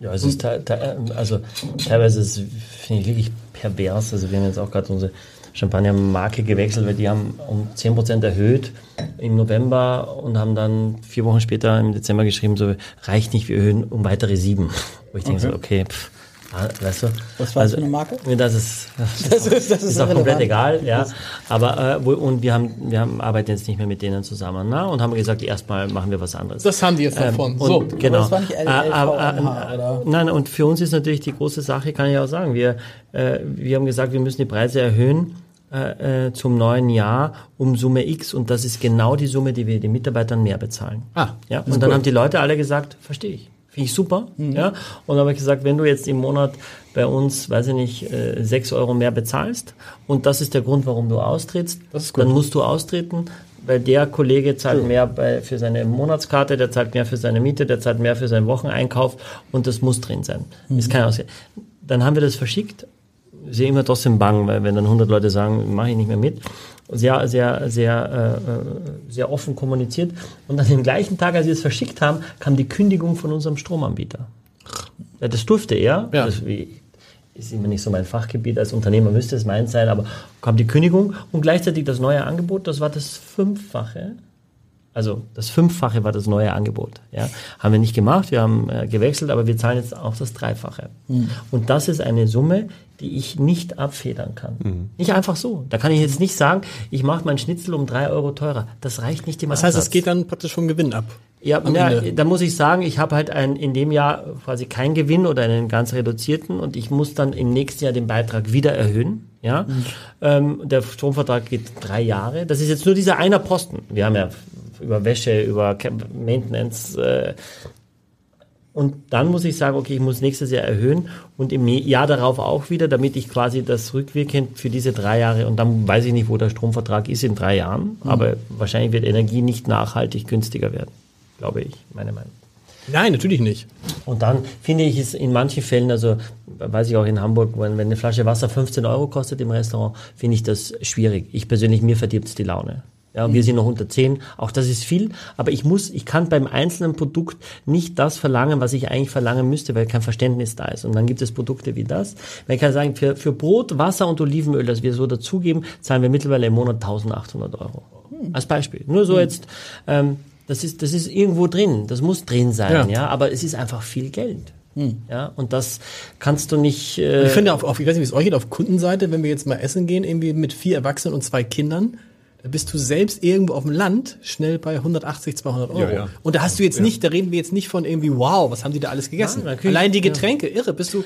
Ja, es ist te te also teilweise ist, finde ich wirklich pervers. Also wir haben jetzt auch gerade unsere Champagner-Marke gewechselt, weil die haben um 10% erhöht im November und haben dann vier Wochen später im Dezember geschrieben, so reicht nicht, wir erhöhen um weitere sieben. Wo ich denke so, okay, pff, weißt du. Was war das für eine Marke? Das ist, das, [laughs] Das ist, das ist auch komplett egal, ja. Aber äh, wo, und wir haben, wir haben arbeiten jetzt nicht mehr mit denen zusammen, na? Und haben gesagt, erstmal machen wir was anderes. das haben die jetzt davon. Ähm, so. und, genau. das war nicht LVMH, äh, oder? Nein, und für uns ist natürlich die große Sache, kann ich auch sagen, wir, äh, wir haben gesagt, wir müssen die Preise erhöhen äh, äh, zum neuen Jahr um Summe X und das ist genau die Summe, die wir den Mitarbeitern mehr bezahlen. Ah, ja, und dann haben die Leute alle gesagt, verstehe ich. Finde ich super. Mhm. Ja. Und dann habe ich gesagt, wenn du jetzt im Monat bei uns, weiß ich nicht, äh, sechs Euro mehr bezahlst und das ist der Grund, warum du austrittst, dann musst du austreten, weil der Kollege zahlt mehr bei, für seine Monatskarte, der zahlt mehr für seine Miete, der zahlt mehr für seinen Wocheneinkauf und das muss drin sein. Ist keine Ausrede. Dann haben wir das verschickt. Sehr immer trotzdem bang, weil wenn dann 100 Leute sagen, mache ich nicht mehr mit. Sehr, sehr, sehr, äh, äh, sehr offen kommuniziert. Und dann den gleichen Tag, als wir es verschickt haben, kam die Kündigung von unserem Stromanbieter. Ja, das durfte er. Ja. Das ist immer nicht so mein Fachgebiet. Als Unternehmer müsste es meins sein, aber kam die Kündigung und gleichzeitig das neue Angebot, das war das Fünffache. Also das Fünffache war das neue Angebot. Ja. Haben wir nicht gemacht, wir haben äh, gewechselt, aber wir zahlen jetzt auch das Dreifache. Und das ist eine Summe, die ich nicht abfedern kann. Nicht einfach so. Da kann ich jetzt nicht sagen, ich mache mein Schnitzel um drei Euro teurer. Das reicht nicht im Das heißt, es geht dann praktisch vom Gewinn ab. Ja, Ende. da muss ich sagen, ich habe halt ein, in dem Jahr quasi keinen Gewinn oder einen ganz reduzierten und ich muss dann im nächsten Jahr den Beitrag wieder erhöhen. Ja, ähm, der Stromvertrag geht drei Jahre. Das ist jetzt nur dieser einer Posten. Wir haben ja über Wäsche, über Maintenance. Äh, und dann muss ich sagen, okay, ich muss nächstes Jahr erhöhen und im Jahr darauf auch wieder, damit ich quasi das rückwirkend für diese drei Jahre und dann weiß ich nicht, wo der Stromvertrag ist in drei Jahren, aber wahrscheinlich wird Energie nicht nachhaltig günstiger werden, glaube ich, meine Meinung. Nein, natürlich nicht. Und dann finde ich es in manchen Fällen, also weiß ich auch in Hamburg, wenn, wenn eine Flasche Wasser 15 Euro kostet im Restaurant, finde ich das schwierig. Ich persönlich, mir verdirbt die Laune. Ja, und wir sind noch unter 10. Auch das ist viel. Aber ich muss, ich kann beim einzelnen Produkt nicht das verlangen, was ich eigentlich verlangen müsste, weil kein Verständnis da ist. Und dann gibt es Produkte wie das. Man kann sagen, für, für Brot, Wasser und Olivenöl, das wir so dazugeben, zahlen wir mittlerweile im Monat 1800 Euro. Als Beispiel. Nur so jetzt, ähm, das ist, das ist irgendwo drin. Das muss drin sein, Ja. ja. Aber es ist einfach viel Geld. Ja, und das kannst du nicht. Äh, Ich finde, auf, auf, ich weiß nicht, wie es euch geht, auf Kundenseite, wenn wir jetzt mal essen gehen, irgendwie mit vier Erwachsenen und zwei Kindern, bist du selbst irgendwo auf dem Land schnell bei 180, 200 Euro. Ja, ja. Und da hast du jetzt nicht, da reden wir jetzt nicht von irgendwie, wow, was haben die da alles gegessen? Ja, natürlich, Allein die ja. Getränke, irre, bist du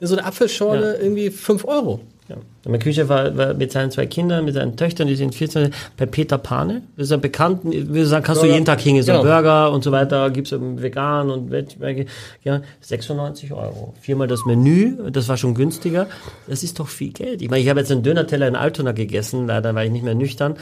so eine Apfelschorle irgendwie 5 Euro. Ja. In der Küche war, war mit seinen zwei Kindern, mit seinen Töchtern, die sind 14, bei Peter Pane. Das ist ein bekannten, wir sagen, kannst du Burger. jeden Tag hingehen, so Genau. Burger und so weiter, gibt's eben vegan und Veg, ja, 96 Euro. Viermal das Menü, das war schon günstiger. Das ist doch viel Geld. Ich meine, ich habe jetzt einen Döner-Teller in Altona gegessen, leider war ich nicht mehr nüchtern,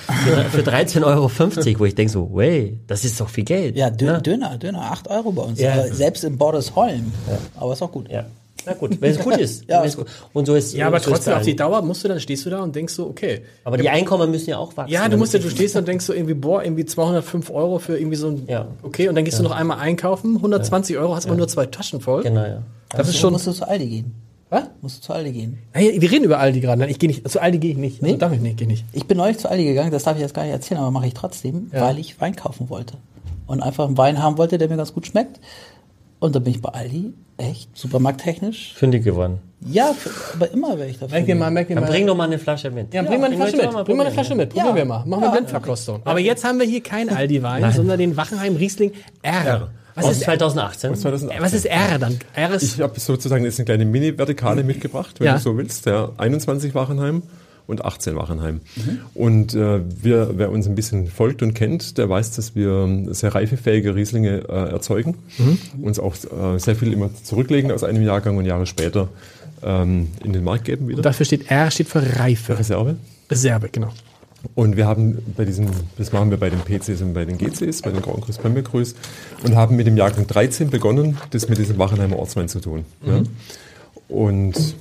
für, für 13,50 Euro, wo ich denke so, wey, das ist doch viel Geld. Ja, Dö Ne? Döner, Döner, 8 Euro bei uns. Ja. Selbst in Bordesholm. Aber ist auch gut. Ja. Na gut, wenn es gut ist. [laughs] Ja, Wenn es ist gut. Und so ist Ja, aber so trotzdem auf die. Dauer musst du dann, stehst du da und denkst so, okay. Aber die Einkommen müssen ja auch wachsen. Ja, du musst ja, du stehst da und denkst so irgendwie, boah, irgendwie 205 Euro für irgendwie so ein, Ja. okay, und dann gehst du noch einmal einkaufen, 120 Euro, hast aber nur zwei Taschen voll. Genau, ja. Das ist Schon musst du zu Aldi gehen. was? Musst du zu Aldi gehen. Hey, wir reden über Aldi gerade. Nein, ich gehe nicht, zu Aldi gehe ich nicht. Also Nee? darf ich nicht, gehe nicht. Ich bin neulich zu Aldi gegangen, das darf ich jetzt gar nicht erzählen, aber mache ich trotzdem, Ja. weil ich Wein kaufen wollte. Und einfach einen Wein haben wollte, der mir ganz gut schmeckt. Und da bin ich bei Aldi, echt, supermarkttechnisch. Fündig geworden. Ja, aber immer wäre ich dafür. Merk dir mal, merk dir Dann mal. bring doch mal eine Flasche mit. ja, bring mal eine Flasche ich mit. Bring mal eine probieren. Flasche mit. Probieren wir mal. Machen wir Ja. Blindverkostung. Aber jetzt haben wir hier keinen Aldi-Wein, sondern den Wachenheim Riesling R. Was Aus ist, 2018. 2018. was ist R dann? R ist, Ich habe sozusagen jetzt eine kleine Mini-Vertikale mitgebracht, wenn Ja. du so willst. Ja, 21 Wachenheim und 18 Wachenheim. Und äh, wir, wer uns ein bisschen folgt und kennt, der weiß, dass wir sehr reifefähige Rieslinge äh, erzeugen. Uns auch äh, sehr viel immer zurücklegen aus einem Jahrgang und Jahre später ähm, in den Markt geben wieder. dafür steht R, steht für Reife. Reserve. Reserve, genau. Und wir haben bei diesem, das machen wir bei den PCs und bei den GCs, bei den Grand Crus Premier Crus, und haben mit dem Jahrgang 13 begonnen, das mit diesem Wachenheimer Ortswein zu tun. Ja. Und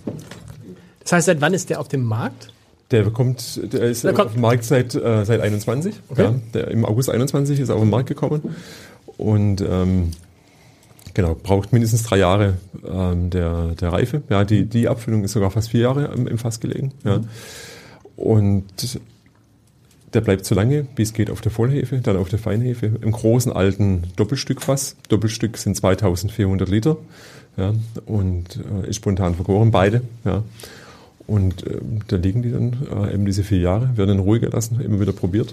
Das heißt, seit wann ist der auf dem Markt? Der kommt, der ist Der auf dem Markt seit, äh, seit 21. Ja, der, Im August 21 ist er auf den Markt gekommen. Und ähm, genau, braucht mindestens drei Jahre ähm, der, der Reife. Ja, die, die Abfüllung ist sogar fast vier Jahre im, im Fass gelegen. Ja. Und der bleibt so lange, wie es geht, auf der Vollhefe, dann auf der Feinhefe, im großen alten Doppelstückfass. Doppelstück sind 2400 Liter ja, und äh, ist spontan vergoren, beide. Ja. Und äh, da liegen die dann äh, eben diese vier Jahre, werden in Ruhe gelassen, immer wieder probiert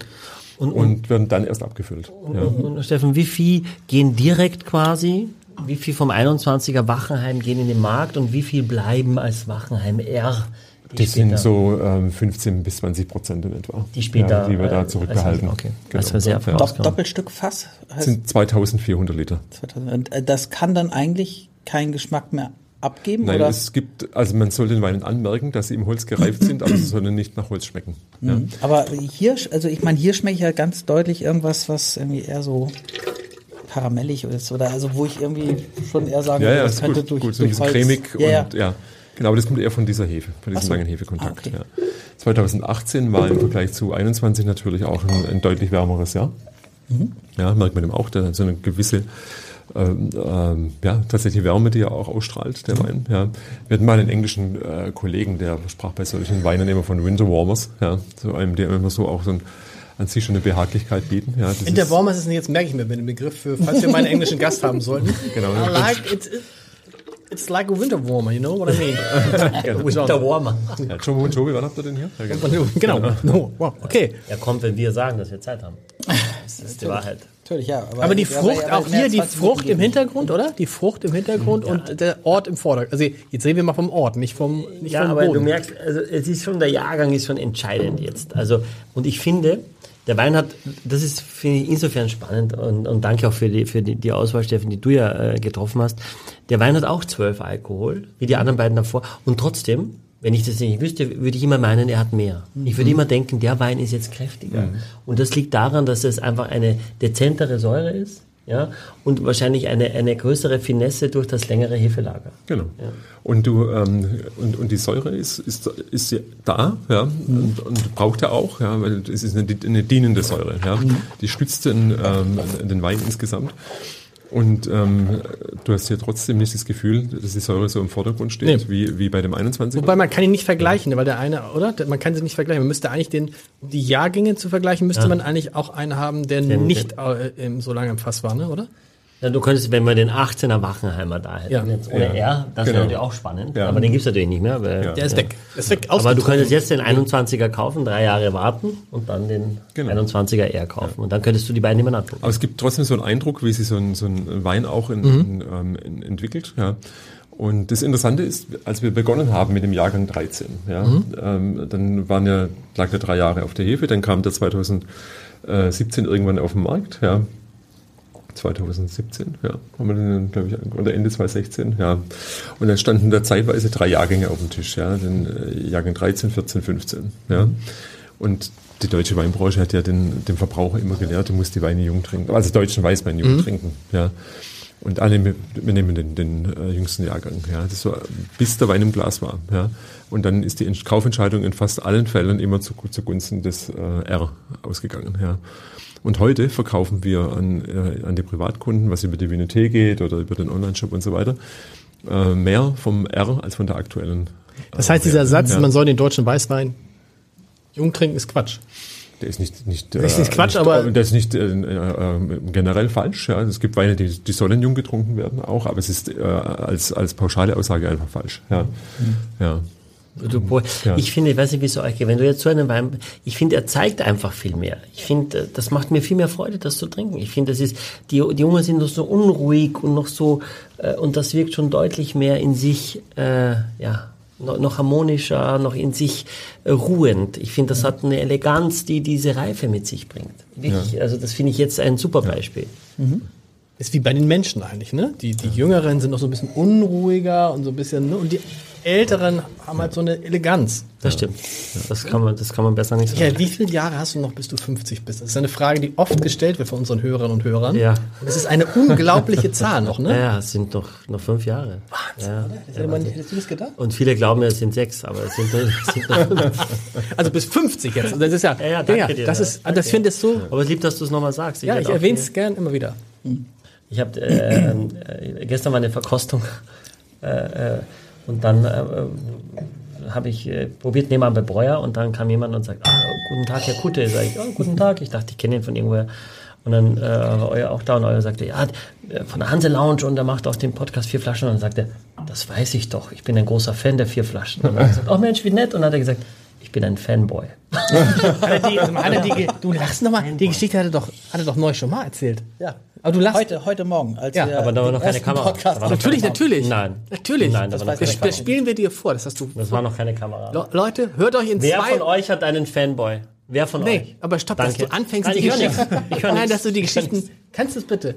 Und, und, und, werden dann erst abgefüllt. Ja. und Steffen, wie viel gehen direkt quasi? Wie viel vom 21er Wachenheim gehen in den Markt und wie viel bleiben als Wachenheim R? die Das sind so ähm, 15 bis 20 Prozent in etwa, Die später, ja, die wir äh, da zurückbehalten. als- okay, Genau. als Reserve ja. raus- Dopp Ausgaben. Doppelstück Fass Das heißt sind 2400 Liter. 2000. Und äh, das kann dann eigentlich keinen Geschmack mehr abgeben? Nein, oder? es gibt, also man soll den Weinen anmerken, dass sie im Holz gereift sind, aber sie [clears throat] sollen nicht nach Holz schmecken. Ja. Mhm. Aber hier, also ich meine, hier schmecke ich ja ganz deutlich irgendwas, was irgendwie eher so karamellig ist oder also wo ich irgendwie schon eher sagen Ja, würde, ja, das ist könnte gut, durch, gut so ein durch bisschen Holz- cremig ja, und ja. ja. Genau, aber das kommt eher von dieser Hefe, von diesem so. langen Hefekontakt. Ah, okay. ja. 2018 war im Vergleich zu 21 natürlich auch ein, ein deutlich wärmeres Jahr. Mhm. Ja, merkt man eben auch, da hat so eine gewisse ähm, ähm, ja, tatsächlich Wärme, die er auch ausstrahlt, der Wein. Ja. Wir hatten mal einen englischen äh, Kollegen, der sprach bei solchen Weinen immer von Winter Warmers, ja, so einem, der immer so auch so ein, an sich schon eine Behaglichkeit bieten. Ja, das In der ist- jetzt merke ich mir den Begriff für, falls wir mal einen englischen Gast haben sollten. [laughs] Genau. I like, it's, it's like a winter warmer, you know what I mean? [laughs] Der Warmer. Ja, Joe und Joey, wann habt ihr denn hier? Ja, genau. genau. No, wow, okay. Er kommt, wenn wir sagen, dass wir Zeit haben. [laughs] Das ist die Wahrheit. Natürlich, ja. Aber die ja, Frucht, aber auch hier die 20 Frucht im Hintergrund, oder? Die Frucht im Hintergrund und der Ort im Vordergrund. Also jetzt reden wir mal vom Ort, nicht vom, nicht Ja, vom aber Boden. du merkst, also es ist schon, der Jahrgang ist schon entscheidend jetzt. Also, und ich finde, der Wein hat, das ist, finde ich, insofern spannend und, und danke auch für die, für die, die Auswahl, Steffen, die du ja äh, getroffen hast. Der Wein hat auch zwölf Alkohol, wie die anderen beiden davor. Und trotzdem, wenn ich das nicht wüsste, würde ich immer meinen, er hat mehr. Ich würde immer denken, der Wein ist jetzt kräftiger. Und das liegt daran, dass es einfach eine dezentere Säure ist. Ja, und wahrscheinlich eine, eine größere Finesse durch das längere Hefelager. Genau. Und du ähm, und, und die Säure ist ist ist ja da, ja, und, und braucht er auch, ja, weil es ist eine, eine dienende Säure, ja. Die stützt den ähm, den Wein insgesamt. Und ähm, du hast hier trotzdem nicht das Gefühl, dass die Säure so im Vordergrund steht, wie, wie bei dem 21. Wobei man kann ihn nicht vergleichen, weil der eine, oder? Man kann sie nicht vergleichen. Man müsste eigentlich den, um die Jahrgänge zu vergleichen, müsste man eigentlich auch einen haben, der Den- nicht äh, im, so lange im Fass war, ne, oder? Ja, du könntest, wenn wir den 18er Wachenheimer da hätten, Ja. jetzt ohne R, das Genau. wäre natürlich auch spannend. Ja. Aber den gibt's natürlich nicht mehr. Weil, Der ist weg. Ist weg. Aber du könntest jetzt den 21er kaufen, drei Jahre warten und dann den Genau. 21er R kaufen. Und dann könntest du die beiden nebeneinander gucken. Aber es gibt trotzdem so einen Eindruck, wie sich so ein, so ein Wein auch in, in, ähm, in, entwickelt. Ja. Und das Interessante ist, als wir begonnen haben mit dem Jahrgang 13, ja, ähm, dann waren ja, lag der drei Jahre auf der Hefe, dann kam der 2017 irgendwann auf den Markt, ja. 2017, ja, haben wir den, glaube ich, oder Ende 2016, ja. Und dann standen da zeitweise drei Jahrgänge auf dem Tisch, ja, den äh, Jahrgang 13, 14, 15, ja. Und die deutsche Weinbranche hat ja den, dem Verbraucher immer gelehrt, du musst die Weine jung trinken, also deutschen Weißwein jung trinken, ja. Und alle, wir nehmen den, den äh, jüngsten Jahrgang, ja. Das war, bis der Wein im Glas war, ja. Und dann ist die Ent- Kaufentscheidung in fast allen Fällen immer zu, zugunsten des äh, R ausgegangen, ja. Und heute verkaufen wir an, äh, an die Privatkunden, was über die Vinete geht oder über den Online-Shop und so weiter, äh, mehr vom R als von der aktuellen. Das heißt, dieser Satz, Ja. man soll den deutschen Weißwein jung trinken, ist Quatsch. Der ist nicht, nicht, ist nicht äh, Quatsch, nicht, aber- äh, Der ist nicht äh, äh, generell falsch. Ja. Es gibt Weine, die, die sollen jung getrunken werden auch, aber es ist äh, als, als pauschale Aussage einfach falsch. Ja. Ja. Du, Bo- Ja. Ich finde, ich weiß nicht, wie es euch geht, wenn du jetzt so einen Wein, ich finde, er zeigt einfach viel mehr. Ich finde, äh, das macht mir viel mehr Freude, das zu trinken. Ich finde, das ist, die, die Jungen sind noch so unruhig und noch so, äh, und das wirkt schon deutlich mehr in sich, äh, ja, noch, noch harmonischer, noch in sich äh, ruhend. Ich finde, das hat eine Eleganz, die diese Reife mit sich bringt. Wirklich, also das finde ich jetzt ein super Beispiel. Ist wie bei den Menschen eigentlich, ne? Die, die Jüngeren sind noch so ein bisschen unruhiger und so ein bisschen, ne? Und die Älteren haben halt so eine Eleganz. Das stimmt. Das kann man, das kann man besser nicht sagen. Ja, wie viele Jahre hast du noch, bis du 50 bist? Das ist eine Frage, die oft gestellt wird von unseren Hörerinnen und Hörern. Ja. Und es ist eine unglaubliche Zahl noch, Ja, ne? [laughs] ja, es sind noch, noch fünf Jahre. ja. Hätte man- Hättest du das gedacht? Und viele glauben, es sind sechs, aber es sind, es sind nur [laughs] fünf. Also bis 50 jetzt. Das ist ja, Ja, ja, danke dir. das ist, das finde ich so. Aber es lieb, dass du es nochmal sagst. Ja, hätte ich erwähne es gern immer wieder. Ich habe äh, äh, gestern war eine Verkostung äh, äh, und dann äh, äh, habe ich äh, probiert nebenan bei Breuer und dann kam jemand und sagt, ah, guten Tag, Herr Kutte. Sag ich, oh, guten Tag. Ich dachte, ich kenne ihn von irgendwoher. Und dann äh, war euer auch da und euer sagte, ja, äh, von der Hanse Lounge und er macht auch den Podcast Vier Flaschen. Und dann sagte er, das weiß ich doch, ich bin ein großer Fan der Vier Flaschen. Und dann habe ich gesagt, oh Mensch, wie nett. Und dann hat er gesagt, ich bin ein Fanboy. Hat er die, also die, [laughs] du lachst nochmal, die Geschichte hat er doch, hat er doch neu schon mal erzählt. Ja. Aber du lachst. Heute, heute Morgen, als Ja, wir aber da war noch keine Kamera. Podcast Da war noch Natürlich, natürlich. Nein. Natürlich. Nein, da Das war noch weiß Das, das Kamera. spielen wir dir vor. Das hast du. Das war noch keine Kamera. Le- Leute, hört euch in Wer zwei. von euch hat einen Fanboy? Wer von Nee, euch? aber stopp, Danke. dass du anfängst, Nein, die ich höre Geschichten. Nein, dass du die Geschichten. Kannst du es bitte?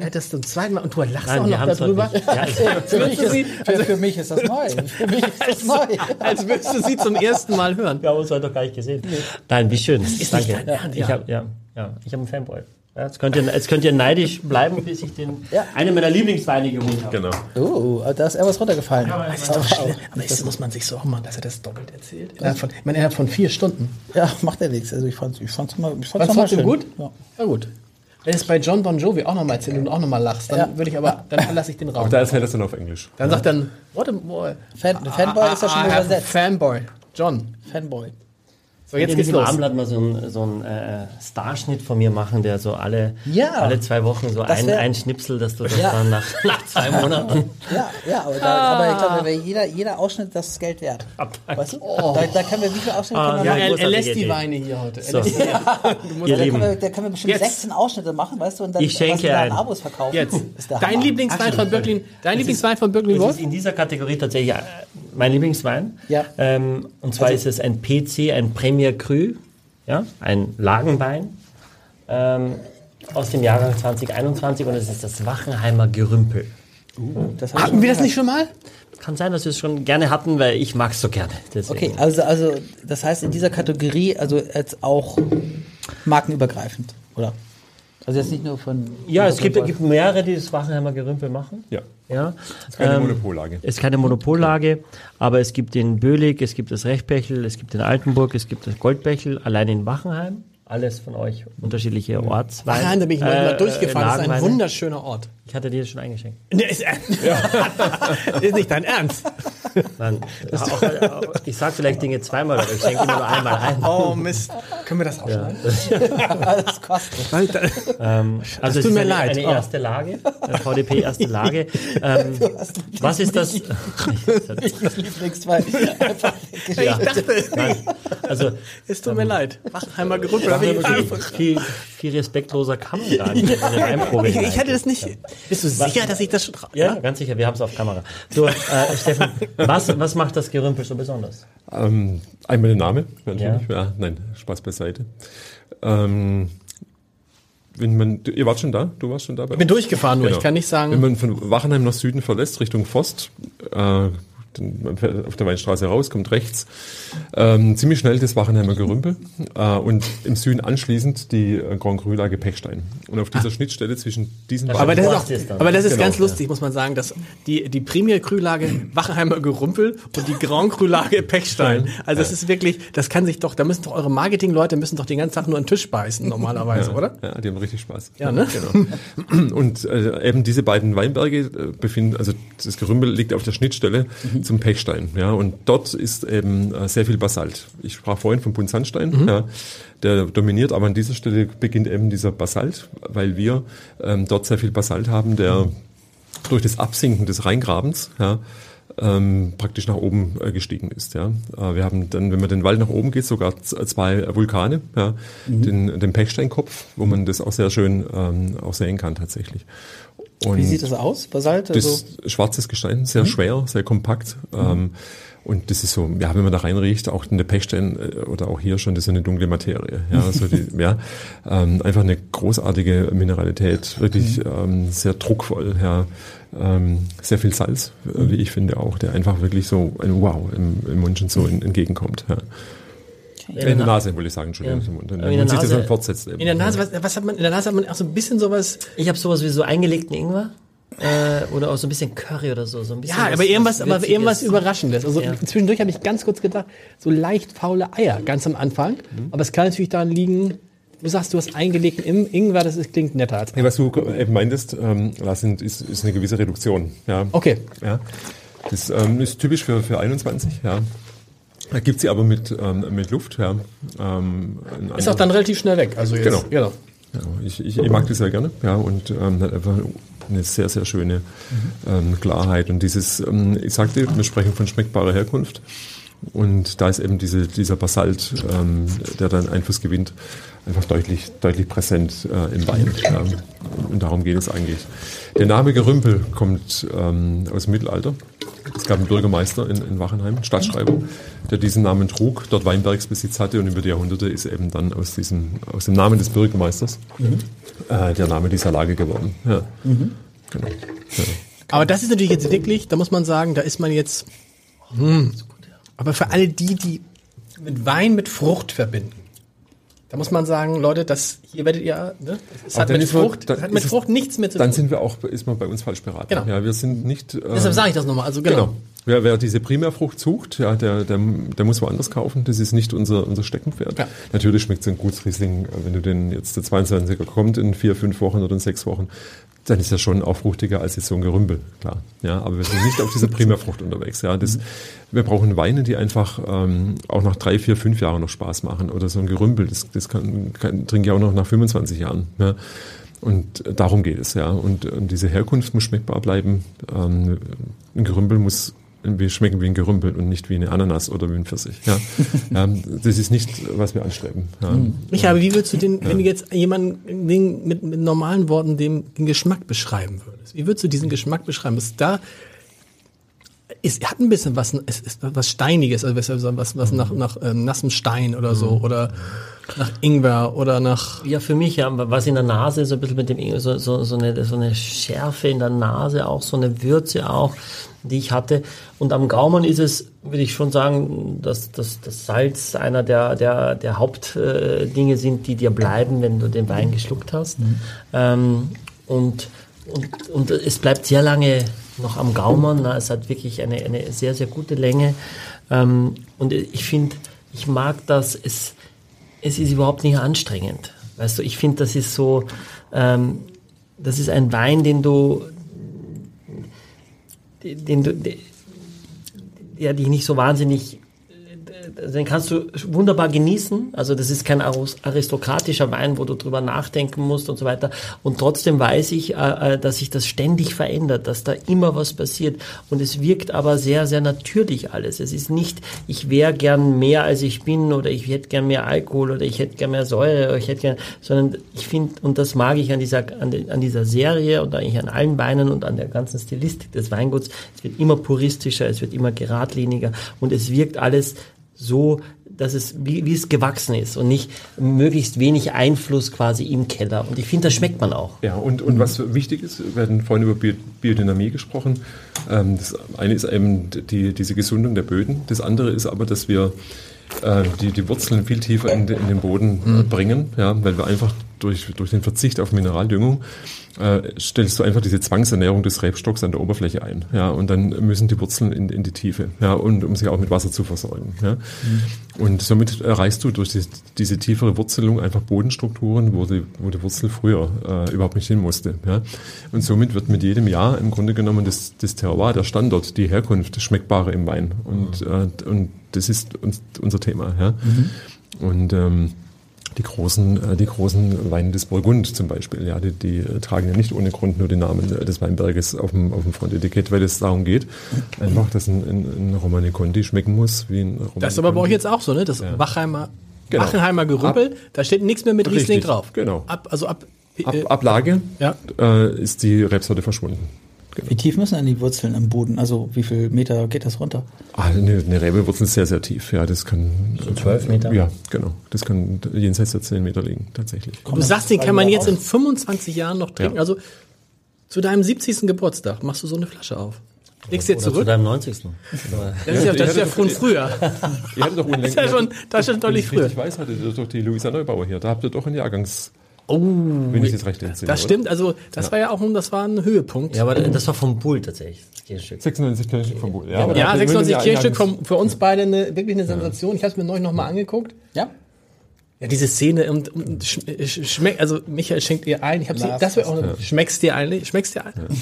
Ja, das zum zweiten Mal. Und du lachst Nein, auch noch darüber. Ja, [laughs] ich- Für mich, du ist, für, für mich ist das neu. Für mich ist das neu. Als würdest du sie zum ersten Mal hören. Wir haben uns heute noch gar nicht gesehen. Nein, wie schön. Danke. dein Ernst, ich ja. habe ja, ja, ich habe einen Fanboy. Ja, jetzt, könnt ihr, jetzt könnt ihr neidisch bleiben, bis ich den, Ja. eine meiner Lieblingsweine geholt habe. Genau. Oh, da ist etwas runtergefallen. Das ist doch schlimm. Aber das muss man sich so auch machen, dass er das doppelt erzählt. Innerhalb von, ich meine, innerhalb von vier Stunden. Ja, macht ja nichts. Also ich fand's, ich fand's mal, ich fand's du mal schön. gut? Ja. Ja, gut. Wenn es bei John Bon Jovi auch nochmal erzählt und auch nochmal lachst, dann Ja. würde ich aber, dann lasse ich den Raum. Da erzählt er es dann auf Englisch. Dann sagt dann, what a boy. Fan, Fanboy ist ja schon I have a übersetzt. Fanboy. John. Fanboy. So, jetzt geht's los. Abendblatt mal so einen so einen, äh, Starschnitt von mir machen, der so alle, Ja. alle zwei Wochen so ein, wär- ein Schnipsel, dass du das Ja. dann nach, [laughs] nach zwei Monaten Ja, ja, aber, da, aber ich glaube, wäre jeder, jeder Ausschnitt das Geld wert. Weißt du? Da, da können wir, wie viele Ausschnitte Ah, Ja, machen? er, er lässt die Idee. Weine hier heute. So. die- Ihr Da können, wir, da können wir bestimmt Jetzt. 16 Ausschnitte machen, weißt du, und dann Ich schenke was da ein. Abos verkaufen. Jetzt. Ist der Dein. Lieblingswein von Birklin, dein Lieblingswein von Birklin es Wolf? ist in dieser Kategorie tatsächlich äh, mein Lieblingswein. Ja. Ähm, und zwar ist es ein PC, ein Premier Cru, ja, ein Lagenwein ähm, aus dem Jahrgang 2021 und es ist das Wachenheimer Gerümpel. Ich Hatten wir das nicht schon mal? Kann sein, dass wir es schon gerne hatten, weil ich mag es so gerne. Deswegen. Okay, also, also das heißt in dieser Kategorie, also jetzt auch markenübergreifend, oder? Also jetzt nicht nur von. Ja, es gibt, gibt mehrere, die das Wachenheimer Gerümpel machen. Ja. Ja. ist keine Ähm, Monopollage. Es ist keine Monopollage, aber es gibt den Bölig, es gibt das Rechtbechel, es gibt den Altenburg, es gibt das Goldbechel, allein in Wachenheim. Alles von euch unterschiedliche Ortsweine. Nein, da bin ich mal äh, durchgefahren. Das ist ein wunderschöner Ort. Ich hatte dir das schon eingeschenkt. Ne, ist, [laughs] ist nicht dein Ernst. Nein, auch, auch, ich sag vielleicht Dinge zweimal, aber ich schenke immer nur einmal ein. Oh Mist. Können wir das aufschneiden? [laughs] Alles kostet. Ähm, also es tut ist mir eine, leid. eine erste Lage, eine VDP erste Lage. Ähm, [laughs] was ist das? Das Lieblingswein. Ich dachte, Nein, also es tut mir leid. Wachenheimer Gerümpel. Ich einfach- viel, viel respektloser kann man gar nicht. Weinprobe Ich, ich hatte das nicht. Bist du sicher, dass ich das schon. tra- Ja, ganz sicher, wir haben es auf Kamera. So, äh, Steffen, was, was macht das Gerümpel so besonders? Ähm, einmal der Name, natürlich. Ja. nein, Spaß beiseite. Ähm, wenn man, ihr wart schon da? Du warst schon da? Bei Ich bin uns? durchgefahren, nur Genau. ich kann nicht Wenn sagen. man von Wachenheim nach Süden verlässt, Richtung Forst, äh, fährt auf der Weinstraße raus, kommt rechts, ähm, ziemlich schnell das Wachenheimer Gerümpel äh, und im Süden anschließend die äh, Grand Cru Lage Pechstein. Und auf dieser Schnittstelle zwischen diesen Das Aber das ist, auch, aber das ist Genau, ganz ja. lustig, muss man sagen, dass die, die Premier Cru-Lage Wachenheimer Gerümpel und die Grand Cru-Lage Pechstein. Also das ist wirklich, das kann sich doch, da müssen doch eure Marketing-Leute müssen doch den ganzen Tag nur einen Tisch beißen normalerweise, oder? Ja, die haben richtig Spaß. Ja, ne? Genau. Und äh, eben diese beiden Weinberge äh, befinden, also das Gerümpel liegt auf der Schnittstelle Mhm. zum Pechstein. Ja, und dort ist eben äh, sehr viel Basalt. Ich sprach vorhin vom Buntsandstein, Mhm. ja, der dominiert, aber an dieser Stelle beginnt eben dieser Basalt, weil wir ähm, dort sehr viel Basalt haben, der durch das Absinken des Rheingrabens ja, ähm, praktisch nach oben äh, gestiegen ist. Ja. Äh, wir haben dann, wenn man den Wald nach oben geht, sogar z- zwei Vulkane, ja, den, den Pechsteinkopf, wo man das auch sehr schön ähm, auch sehen kann tatsächlich. Und Wie sieht das aus? Basalt? Also, das schwarzes Gestein, sehr schwer, sehr kompakt. Ähm, und das ist so, ja, wenn man da reinriecht, auch in der Pechstein äh, oder auch hier schon, das ist eine dunkle Materie. Ja, [laughs] also die, ja, ähm, einfach eine großartige Mineralität, wirklich ähm, sehr druckvoll, ja, ähm, sehr viel Salz, äh, wie ich finde auch, der einfach wirklich so ein Wow im, im Mund schon so in, entgegenkommt. Ja. In der Nase, wollte ich sagen, Entschuldigung, Ja. in man der sich das Nase- dann fortsetzt. Eben. In der Nase, was, was hat man, in der Nase hat man auch so ein bisschen sowas, Ich habe sowas wie so eingelegten Ingwer äh, oder auch so ein bisschen Curry oder so. so ein bisschen ja, was- aber irgendwas, was aber irgendwas Überraschendes. Also Ja. zwischendurch habe ich ganz kurz gedacht, so leicht faule Eier, ganz am Anfang. Aber es kann natürlich daran liegen, du sagst, du hast eingelegten Im- Ingwer, das ist, klingt netter als Ja, was du eben meintest, ähm, Lars, ist, ist eine gewisse Reduktion. Ja. Okay. Ja. Das ähm, ist typisch für, für 21, ja. Da gibt sie aber mit, ähm, mit Luft, ja. Ähm, Ist auch dann relativ schnell weg. Also jetzt, Genau. genau. ja, ich, ich, ich mag das sehr gerne, ja, und ähm, hat einfach eine sehr, sehr schöne ähm, Klarheit. Und dieses, ähm, ich sagte, wir sprechen von schmeckbarer Herkunft. Und da ist eben diese, dieser Basalt, ähm, der dann Einfluss gewinnt, einfach deutlich, deutlich präsent äh, im Wein. Ja. Und darum geht es eigentlich. Der Name Gerümpel kommt ähm, aus dem Mittelalter. Es gab einen Bürgermeister in, in Wachenheim, Stadtschreiber, der diesen Namen trug, dort Weinbergsbesitz hatte und über die Jahrhunderte ist eben dann aus, diesem, aus dem Namen des Bürgermeisters äh, der Name dieser Lage geworden. Ja. Genau. Ja. Aber das ist natürlich jetzt wirklich, da muss man sagen, da ist man jetzt. Hm, aber für alle die, die mit Wein mit Frucht verbinden, da muss man sagen, Leute, das hier werdet ihr, ne? Es hat dann mit Frucht, dann das hat mit ist es- Frucht nichts mehr zu Dann tun. sind wir auch, ist man bei uns falsch beraten. Genau. Ja, wir sind nicht. Äh, Deshalb sage ich das nochmal. Also genau. Genau. Wer, wer diese Primärfrucht sucht, ja, der, der, der muss woanders kaufen. Das ist nicht unser, unser Steckenpferd. Ja. Natürlich schmeckt es ein Gutsriesling, wenn du den jetzt der 22er kommt in vier, fünf Wochen oder in sechs Wochen. Dann ist er schon auch fruchtiger als jetzt so ein Gerümpel, klar. Ja, aber wir sind nicht auf dieser Primärfrucht unterwegs. Ja, das, wir brauchen Weine, die einfach ähm, auch nach drei, vier, fünf Jahren noch Spaß machen. Oder so ein Gerümpel, das, das kann, kann, trinke ich auch noch nach 25 Jahren. Ja. Und darum geht es, ja. Und, und diese Herkunft muss schmeckbar bleiben. Ähm, ein Gerümpel muss irgendwie schmecken wie ein Gerümpel und nicht wie eine Ananas oder wie ein Pfirsich. Ja. ja [laughs] das ist nicht, was wir anstreben. Ja. Micha, aber wie würdest du den, wenn du jetzt jemanden den, mit, mit normalen Worten dem, den Geschmack beschreiben würdest? Wie würdest du diesen Geschmack beschreiben? Ist da, es hat ein bisschen was, es ist was Steiniges, also was, was, was nach, nach äh, nassem Stein oder so, oder nach Ingwer oder nach. Ja, für mich, ja, was in der Nase, so ein bisschen mit dem, Ingwer, so, so, so, eine, so eine Schärfe in der Nase, auch so eine Würze auch, die ich hatte. Und am Gaumen ist es, würde ich schon sagen, dass, dass das Salz einer der, der, der Hauptdinge sind, die dir bleiben, wenn du den Wein geschluckt hast. Mhm. Ähm, und, und, und es bleibt sehr lange noch am Gaumen. Na, es hat wirklich eine, eine sehr, sehr gute Länge. Ähm, und ich finde, ich mag das, es, es ist überhaupt nicht anstrengend. Weißt du, ich finde, das ist so, ähm, das ist ein Wein, den du, den du, der dich nicht so wahnsinnig den kannst du wunderbar genießen. Also das ist kein aristokratischer Wein, wo du drüber nachdenken musst und so weiter. Und trotzdem weiß ich, äh, äh, dass sich das ständig verändert, dass da immer was passiert. Und es wirkt aber sehr, sehr natürlich alles. Es ist nicht, ich wäre gern mehr als ich bin oder ich hätte gern mehr Alkohol oder ich hätte gern mehr Säure oder ich hätte gern, sondern ich finde, und das mag ich an dieser, an, dieser Serie und eigentlich an allen Weinen und an der ganzen Stilistik des Weinguts, es wird immer puristischer, es wird immer geradliniger und es wirkt alles so, dass es, wie, wie es gewachsen ist und nicht möglichst wenig Einfluss quasi im Keller. Und ich finde, das schmeckt man auch. Ja, und, und was wichtig ist, wir hatten vorhin über Biodynamie gesprochen. Ähm, das eine ist eben die, diese Gesundung der Böden. Das andere ist aber, dass wir äh, die, die Wurzeln viel tiefer in, in den Boden mhm. bringen, ja, weil wir einfach durch, durch den Verzicht auf Mineraldüngung äh, stellst du einfach diese Zwangsernährung des Rebstocks an der Oberfläche ein. Ja, und dann müssen die Wurzeln in, in die Tiefe, ja, und um sich auch mit Wasser zu versorgen. Ja. Mhm. Und somit erreichst du durch die, diese tiefere Wurzelung einfach Bodenstrukturen, wo die, wo die Wurzel früher äh, überhaupt nicht hin musste. Ja. Und somit wird mit jedem Jahr im Grunde genommen das, das Terroir, der Standort, die Herkunft schmeckbarer im Wein. Und, mhm. äh, und das ist uns, unser Thema. Ja. Mhm. Und ähm, die großen, äh, die großen Weine des Burgund zum Beispiel, ja, die, die äh, tragen ja nicht ohne Grund nur den Namen äh, des Weinberges auf dem, auf dem Frontetikett, weil es darum geht, einfach, dass ein, ein, ein Romane Conti schmecken muss wie ein Romane Das ist aber bei euch jetzt auch so, ne? Das ja. Wachheimer, genau. Wachenheimer Gerümpel, ab, da steht nichts mehr mit richtig, Riesling drauf. Genau. Ab, also ab, ab Ablage ja. äh, ist die Rebsorte verschwunden. Genau. Wie tief müssen denn die Wurzeln im Boden? Also wie viel Meter geht das runter? Ah, eine, eine Rebewurzel ist sehr, sehr tief. Ja, das kann. So zwölf Meter? Ja, genau. Das kann jenseits der zehn Meter liegen, tatsächlich. Du sagst, den kann man jetzt in 25 Jahren noch trinken. Ja. Also zu deinem 70. Geburtstag machst du so eine Flasche auf. Legst du jetzt zurück? Zu deinem 90. Das ist ja, das ist ja von früher. Ihr hattet doch das ist ja schon, das ist schon deutlich früher. Ich weiß, hattet ihr doch die Luisa Neubauer hier. Da habt ihr doch einen Jahrgangs Oh, wenn ich das recht entsinne. Das stimmt, also das ja. war ja auch ein, das war ein Höhepunkt. Ja, aber das war vom Bull tatsächlich. Das Kirchenstück. 96 Kirchenstück vom Bull. Ja, ja 96 Kirchenstück vom, für uns beide eine, wirklich eine Sensation. Ich habe es mir neulich nochmal angeguckt. Ja. Ja, diese Szene und, und schmeckt, also Michael schenkt ihr ein. Ich habe sie, das wäre auch, ja. schmeckst dir ein? Schmeckst dir ein? Ja.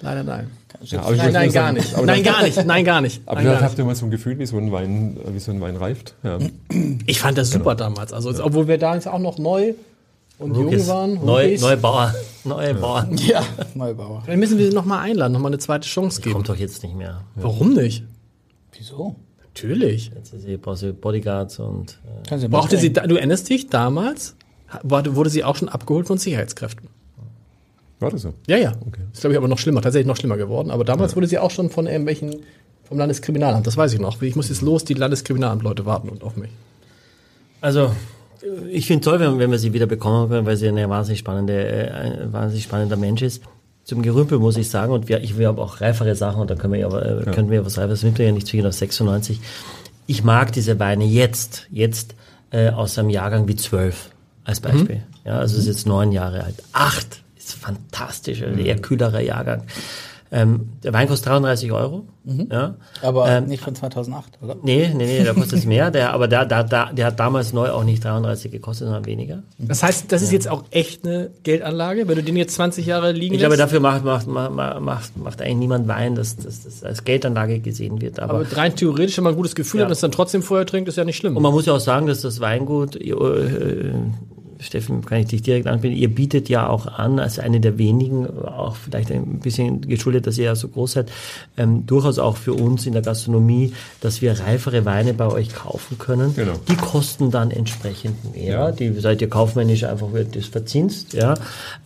Leider nein. Ja, nein, nein, gar nicht. Nein, gar nicht. Nein, gar nicht. Aber nein, habt ihr mal so ein Gefühl, wie so ein Wein, wie so ein Wein reift? Ja. Ich fand das super genau. damals. Also, obwohl wir da jetzt auch noch neu und Rookies. jung waren. Neu, Neubauer. [laughs] Neubauer. Ja, [laughs] Neubauer. Dann müssen wir sie nochmal einladen, nochmal eine zweite Chance geben. Kommt doch jetzt nicht mehr. Warum nicht? Wieso? Natürlich. Jetzt ist sie, braucht sie Bodyguards und. Äh sie Brauchte sie, du erinnerst dich, damals wurde sie auch schon abgeholt von Sicherheitskräften. War das so? Ja, ja. Okay. Ist, glaube ich, aber noch schlimmer, tatsächlich noch schlimmer geworden. Aber damals ja. wurde sie auch schon von irgendwelchen, vom Landeskriminalamt, das weiß ich noch. Ich muss jetzt los, die Landeskriminalamtleute warten und auf mich. Also, ich finde toll, wenn, wenn wir sie wieder bekommen können, weil sie eine wahnsinnig spannende, äh, ein wahnsinnig spannender Mensch ist. Zum Gerümpel muss ich sagen, und wir, ich will aber auch reifere Sachen, und da können wir aber, äh, ja. können wir was Reiferes mitbringen, nicht zwingend auf 96. Ich mag diese Weine jetzt, jetzt, äh, aus einem Jahrgang wie 12 als Beispiel. Mhm. Ja, also ist jetzt neun Jahre alt. Acht ist fantastisch, ein eher kühlerer Jahrgang. Ähm, der Wein kostet 33 Euro. Ja. Aber Ähm, nicht von 2008, oder? Nee, nee, nee, der kostet es mehr. [laughs] Der, aber der, der, der, hat damals neu auch nicht 33 gekostet, sondern weniger. Das heißt, das ist jetzt auch echt eine Geldanlage, wenn du den jetzt 20 Jahre liegen Ich glaube, dafür macht, macht, macht, macht, macht eigentlich niemand Wein, dass dass das als Geldanlage gesehen wird. Aber, aber rein theoretisch, wenn man ein gutes Gefühl Ja. hat und es dann trotzdem vorher trinkt, ist ja nicht schlimm. und man muss ja auch sagen, dass das Weingut, äh, äh, Steffen, kann ich dich direkt anbieten, ihr bietet ja auch an, als eine der wenigen, auch vielleicht ein bisschen geschuldet, dass ihr ja so groß seid, ähm, durchaus auch für uns in der Gastronomie, dass wir reifere Weine bei euch kaufen können. Genau. Die kosten dann entsprechend mehr. Die seid ihr kaufmännisch einfach wird das verzinst, ja.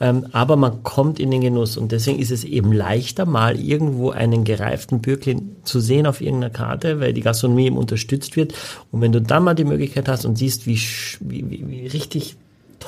Ähm, aber man kommt in den Genuss und deswegen ist es eben leichter, mal irgendwo einen gereiften Bürklin zu sehen auf irgendeiner Karte, weil die Gastronomie eben unterstützt wird. Und wenn du dann mal die Möglichkeit hast und siehst, wie, wie, wie richtig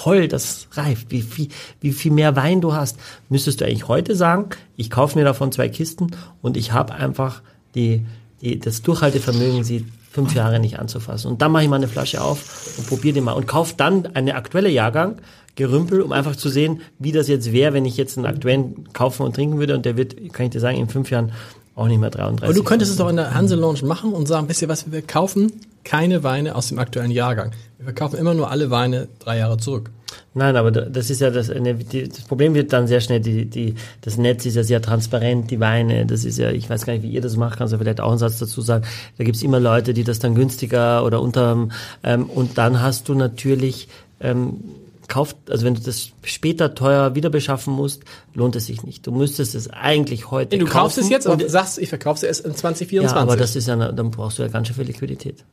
toll das reift, wie, wie, wie viel mehr Wein du hast, müsstest du eigentlich heute sagen, ich kaufe mir davon zwei Kisten und ich habe einfach die, die, das Durchhaltevermögen, sie fünf Jahre nicht anzufassen. Und dann mache ich mal eine Flasche auf und probiere die mal und kaufe dann eine aktuelle Jahrgang, Gerümpel, um einfach zu sehen, wie das jetzt wäre, wenn ich jetzt einen aktuellen kaufen und trinken würde und der wird, kann ich dir sagen, in fünf Jahren auch nicht mehr 33. Aber du könntest es doch in der Hanse Lounge machen und sagen, wisst ihr was, wir kaufen keine Weine aus dem aktuellen Jahrgang. Wir verkaufen immer nur alle Weine drei Jahre zurück. Nein, aber da- das ist ja das, die, das Problem wird dann sehr schnell, die, die, das Netz ist ja sehr transparent, die Weine, das ist ja, ich weiß gar nicht, wie ihr das macht, kannst du vielleicht auch einen Satz dazu sagen. Da gibt's immer Leute, die das dann günstiger oder unter, ähm, und dann hast du natürlich, ähm, kauft, also wenn du das später teuer wieder beschaffen musst, lohnt es sich nicht. Du müsstest es eigentlich heute Du kaufen. kaufst es jetzt und, sagst, ich verkaufe es erst in ja, 2024. aber das ist ja, dann brauchst du ja ganz schön viel Liquidität.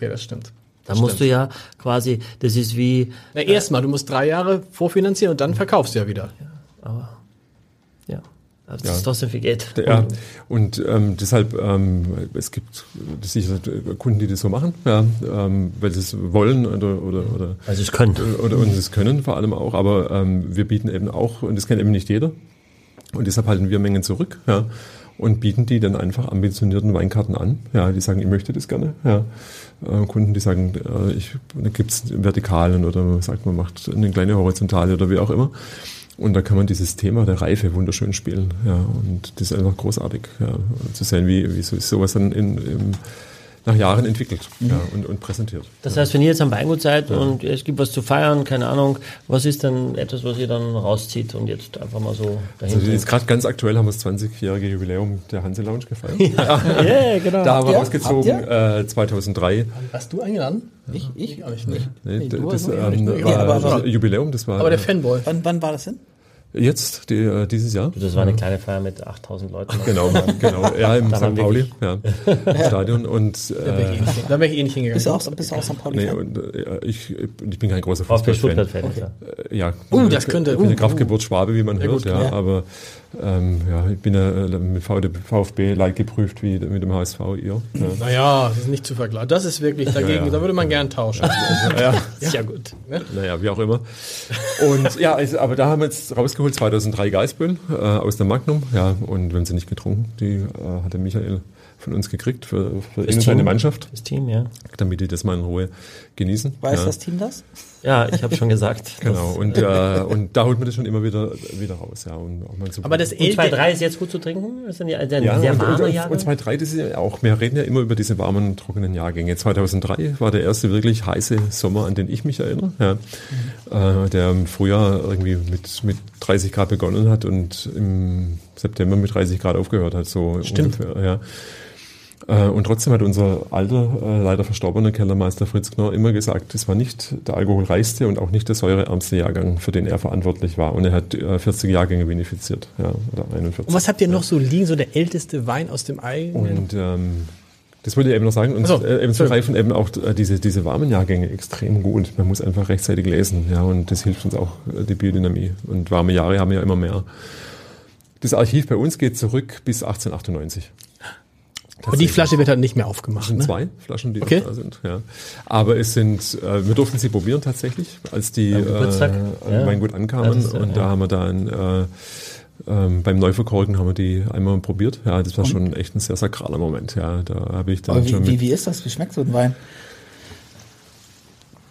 Okay, das stimmt. Da musst du ja quasi, das ist wie, Na, erstmal, du musst drei Jahre vorfinanzieren und dann verkaufst du ja wieder. ja, das ist trotzdem viel Geld. Ja, und ähm, deshalb, ähm, es gibt sicher Kunden, die das so machen, ja, ähm, weil sie es wollen oder, oder, oder, Also es können. oder und es können vor allem auch, aber ähm, wir bieten eben auch, und das kennt eben nicht jeder, und deshalb halten wir Mengen zurück, ja, und bieten die dann einfach ambitionierten Weinkarten an, ja, die sagen, ich möchte das gerne, ja. Äh, Kunden, die sagen, äh, ich, da gibt's Vertikalen oder man sagt, man macht eine kleine Horizontale oder wie auch immer. Und da kann man dieses Thema der Reife wunderschön spielen. Ja, und das ist einfach großartig, ja, zu sehen, wie, wie sowas dann in, im, nach Jahren entwickelt ja, und, und präsentiert. Das heißt, wenn ihr jetzt am Weingut seid und es gibt was zu feiern, keine Ahnung, was ist denn etwas, was ihr dann rauszieht und jetzt einfach mal so dahin Also jetzt gerade ganz aktuell haben wir das 20-jährige Jubiläum der Hanse Lounge gefeiert. [laughs] Ja, genau. Da haben wir rausgezogen äh, 2003. Hast du eingeladen? Ich? Ich? Ich nicht. Nee, du das ähm, nicht. war aber- aber- Jubiläum, das war Aber der Fanboy. Wann, wann war das denn? Jetzt, die, äh, dieses Jahr. Das war eine kleine Feier mit 8000 Leuten. [laughs] Genau, genau. [laughs] Ja, im St. Pauli ja, [laughs] im Stadion. Und Da wäre ich, eh äh, nicht da wär ich eh nicht hingegangen. Bist du auch, bist du auch St. Pauli? nee, und, äh, ich, ich bin kein großer Fußballfan. Stuttgart-Fan. Ja. Äh, Ja, Uh, das könnte- Ich bin eine uh, Kraftgeburt Schwabe, wie man hört, gut, ja, ja. aber ähm, ja, ich bin ja äh, mit VfB like geprüft wie mit dem HSV ihr. Ja. Naja, das ist nicht zu vergleichen. Das ist wirklich dagegen, Ja, ja. da würde man gern tauschen. ja. ist ja gut. Ne? Naja, wie auch immer. Und ja, also, aber da haben wir jetzt rausgeholt 2003 Geisböll äh, aus der Magnum. Ja, und haben sie nicht getrunken. Die äh, hatte Michael von uns gekriegt für, für seine Team. Mannschaft, Das Team, ja. damit die das mal in Ruhe genießen. Weiß ja. das Team das? Ja, ich habe schon gesagt. [laughs] Genau, und, äh, und da holt man das schon immer wieder, wieder raus. Ja, und auch mal so Aber das Und L 2-3 ist jetzt gut zu trinken? Ist dann die, der ja, sehr warme und, Jahrgang? und 2, das ist ja auch, wir reden ja immer über diese warmen, trockenen Jahrgänge. 2003 war der erste wirklich heiße Sommer, an den ich mich erinnere, ja, äh, der im Frühjahr irgendwie mit, mit 30 Grad begonnen hat und im September mit 30 Grad aufgehört hat, so Stimmt. ungefähr. Ja. Äh, Und trotzdem hat unser alter, äh, leider verstorbener Kellermeister Fritz Knorr immer gesagt, es war nicht der alkoholreichste und auch nicht der säureärmste Jahrgang, für den er verantwortlich war. Und er hat äh, 40 Jahrgänge vinifiziert, ja, oder 41. Und was habt ihr noch so liegen, so der älteste Wein aus dem eigenen? Und ähm, das wollte ich eben noch sagen. Und so, äh, eben Entschuldigung. greifen eben auch äh, diese, diese warmen Jahrgänge extrem gut. Man muss einfach rechtzeitig lesen. Ja, und das hilft uns auch, äh, die Biodynamie. Und warme Jahre haben wir ja immer mehr. Das Archiv bei uns geht zurück bis 1898. Aber die Flasche wird halt nicht mehr aufgemacht. Das sind Ne? zwei Flaschen, die Okay. noch da sind. Ja. Aber es sind, äh, wir durften sie probieren tatsächlich, als die äh, Ja. Weingut ankamen. Das ist, ja, und da ja. haben wir dann äh, ähm, beim Neuverkorken haben wir die einmal probiert. Ja, das war schon echt ein sehr sakraler Moment. Ja, da habe ich dann Aber schon wie, mit wie, wie ist das? Wie schmeckt so ein Wein?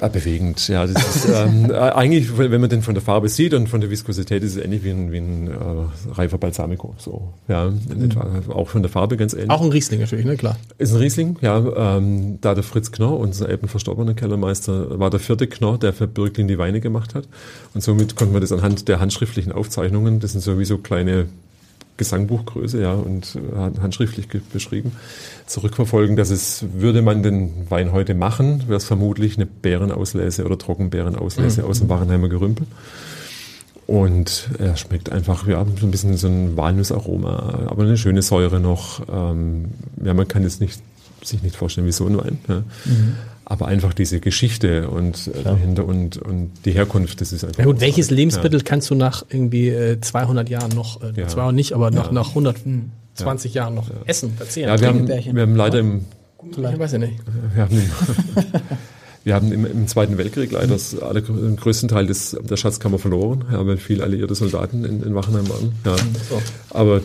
Ah, bewegend, ja. Ist, ähm, [laughs] eigentlich, wenn man den von der Farbe sieht und von der Viskosität, ist es ähnlich wie ein, wie ein äh, reifer Balsamico. So, ja, etwa. Auch von der Farbe ganz ähnlich. Auch ein Riesling natürlich, ne, klar. Ist ein Riesling, ja. Ähm, da der Fritz Knorr, unser eben verstorbener Kellermeister, war der vierte Knorr, der für Birklin die Weine gemacht hat. Und somit konnte man das anhand der handschriftlichen Aufzeichnungen, das sind sowieso kleine Gesangbuchgröße, ja, und äh, handschriftlich beschrieben, zurückverfolgen, dass es, würde man den Wein heute machen, wäre es vermutlich eine Beerenauslese oder Trockenbeerenauslese aus dem Warenheimer Gerümpel. Und er schmeckt einfach, ja, so ein bisschen so ein Walnussaroma, aber eine schöne Säure noch. Ähm, ja, man kann es nicht, sich nicht vorstellen wie so ein Wein. Ja. Aber einfach diese Geschichte und äh, dahinter und, und die Herkunft, das ist einfach. Na gut, welches. Lebensmittel kannst du nach irgendwie äh, 200 Jahren noch, äh, Ja. 200 nicht, aber noch Ja. nach 120 Jahren noch essen, verzehren? Ja, ja wir, haben, wir haben leider im, ich weiß ja nicht. wir haben im, [laughs] wir haben im, im Zweiten Weltkrieg leider das aller, den größten Teil des, der Schatzkammer verloren, ja, weil viele alliierte Soldaten in, in Wachenheim waren. Ja. Aber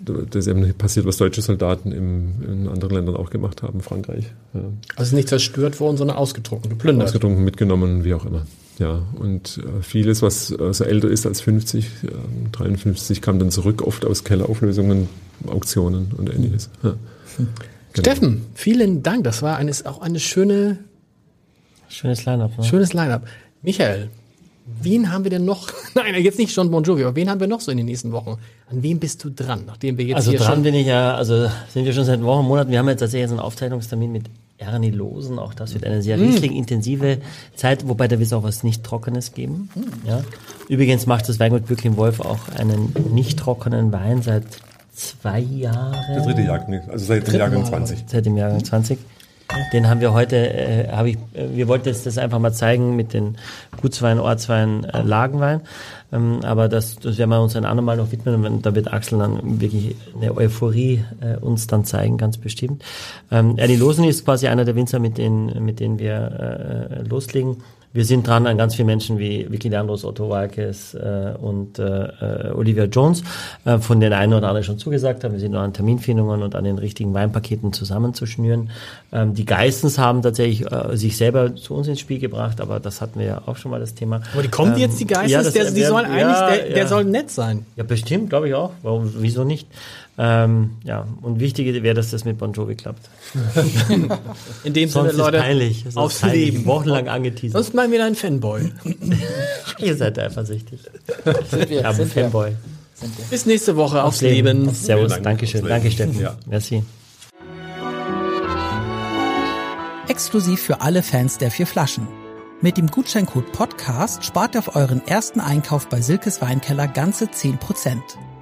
das ist eben passiert, was deutsche Soldaten im, in anderen Ländern auch gemacht haben, Frankreich. Ja. Also es ist nicht zerstört worden, sondern ausgetrunken, geplündert. Ausgetrunken, mitgenommen, wie auch immer. Ja, und äh, vieles, was äh, so älter ist als 50, äh, 53, kam dann zurück, oft aus Kellerauflösungen, Auktionen und ähnliches. Ja. Genau. Steffen, vielen Dank. Das war eines, auch eine schöne, Schönes Line-Up. Ne? schönes Line-up. Michael, wen haben wir denn noch? [laughs] Nein, jetzt nicht John Bon Jovi, aber wen haben wir noch so in den nächsten Wochen? An wem bist du dran, nachdem wir jetzt Also hier dran schon... bin ich ja, also sind wir schon seit Wochen, Monaten. Wir haben jetzt tatsächlich einen Aufzeichnungstermin mit Ernie Losen. Auch das wird eine sehr riesling-intensive Zeit, wobei da wird es auch was nicht Trockenes geben. Ja. Übrigens macht das Weingut Bürklin Wolf auch einen nicht trockenen Wein seit zwei Jahren. Der dritte Jahrgang, also seit dem Jahrgang 20. Seit dem Jahrgang 20. Den haben wir heute, äh, habe ich, äh, wir wollten jetzt das einfach mal zeigen mit den Gutswein, Ortswein, äh, Lagenwein. Ähm, aber das, das werden wir uns ein andermal noch widmen und da wird Axel dann wirklich eine Euphorie äh, uns dann zeigen, ganz bestimmt. Ähm, Ernie Losen ist quasi einer der Winzer, mit denen, mit denen wir äh, loslegen. Wir sind dran an ganz vielen Menschen wie Vicky Leandros, Otto Walkes äh, und äh, äh, Olivia Jones, äh, von denen eine oder andere schon zugesagt haben. Wir sind noch an Terminfindungen und an den richtigen Weinpaketen zusammenzuschnüren. Ähm, die Geistens haben tatsächlich äh, sich selber zu uns ins Spiel gebracht, aber das hatten wir ja auch schon mal das Thema. Aber die kommen Ähm, jetzt, die Geistes, ja, das- der, die sollen eigentlich, ja, der, der ja. soll nett sein. Ja, bestimmt, glaube ich auch. Warum, wieso nicht? Ähm, ja, und wichtig wäre, dass das mit Bon Jovi klappt. [laughs] In dem Sonst Sinne, Leute, ist peinlich. Sonst aufs peinlich. Leben. Wochenlang angeteasert. Sonst mal wieder ein Fanboy. [laughs] Ihr seid eifersüchtig. Sind wir, Ja, sind wir. Fanboy. Sind wir. Bis nächste Woche. Aufs Leben. Servus, Dank. Dankeschön. Aufs Danke, Leben. Steffen. Ja. Merci. Exklusiv für alle Fans der vier Flaschen. Mit dem Gutscheincode Podcast spart ihr auf euren ersten Einkauf bei Silkes Weinkeller ganze 10%.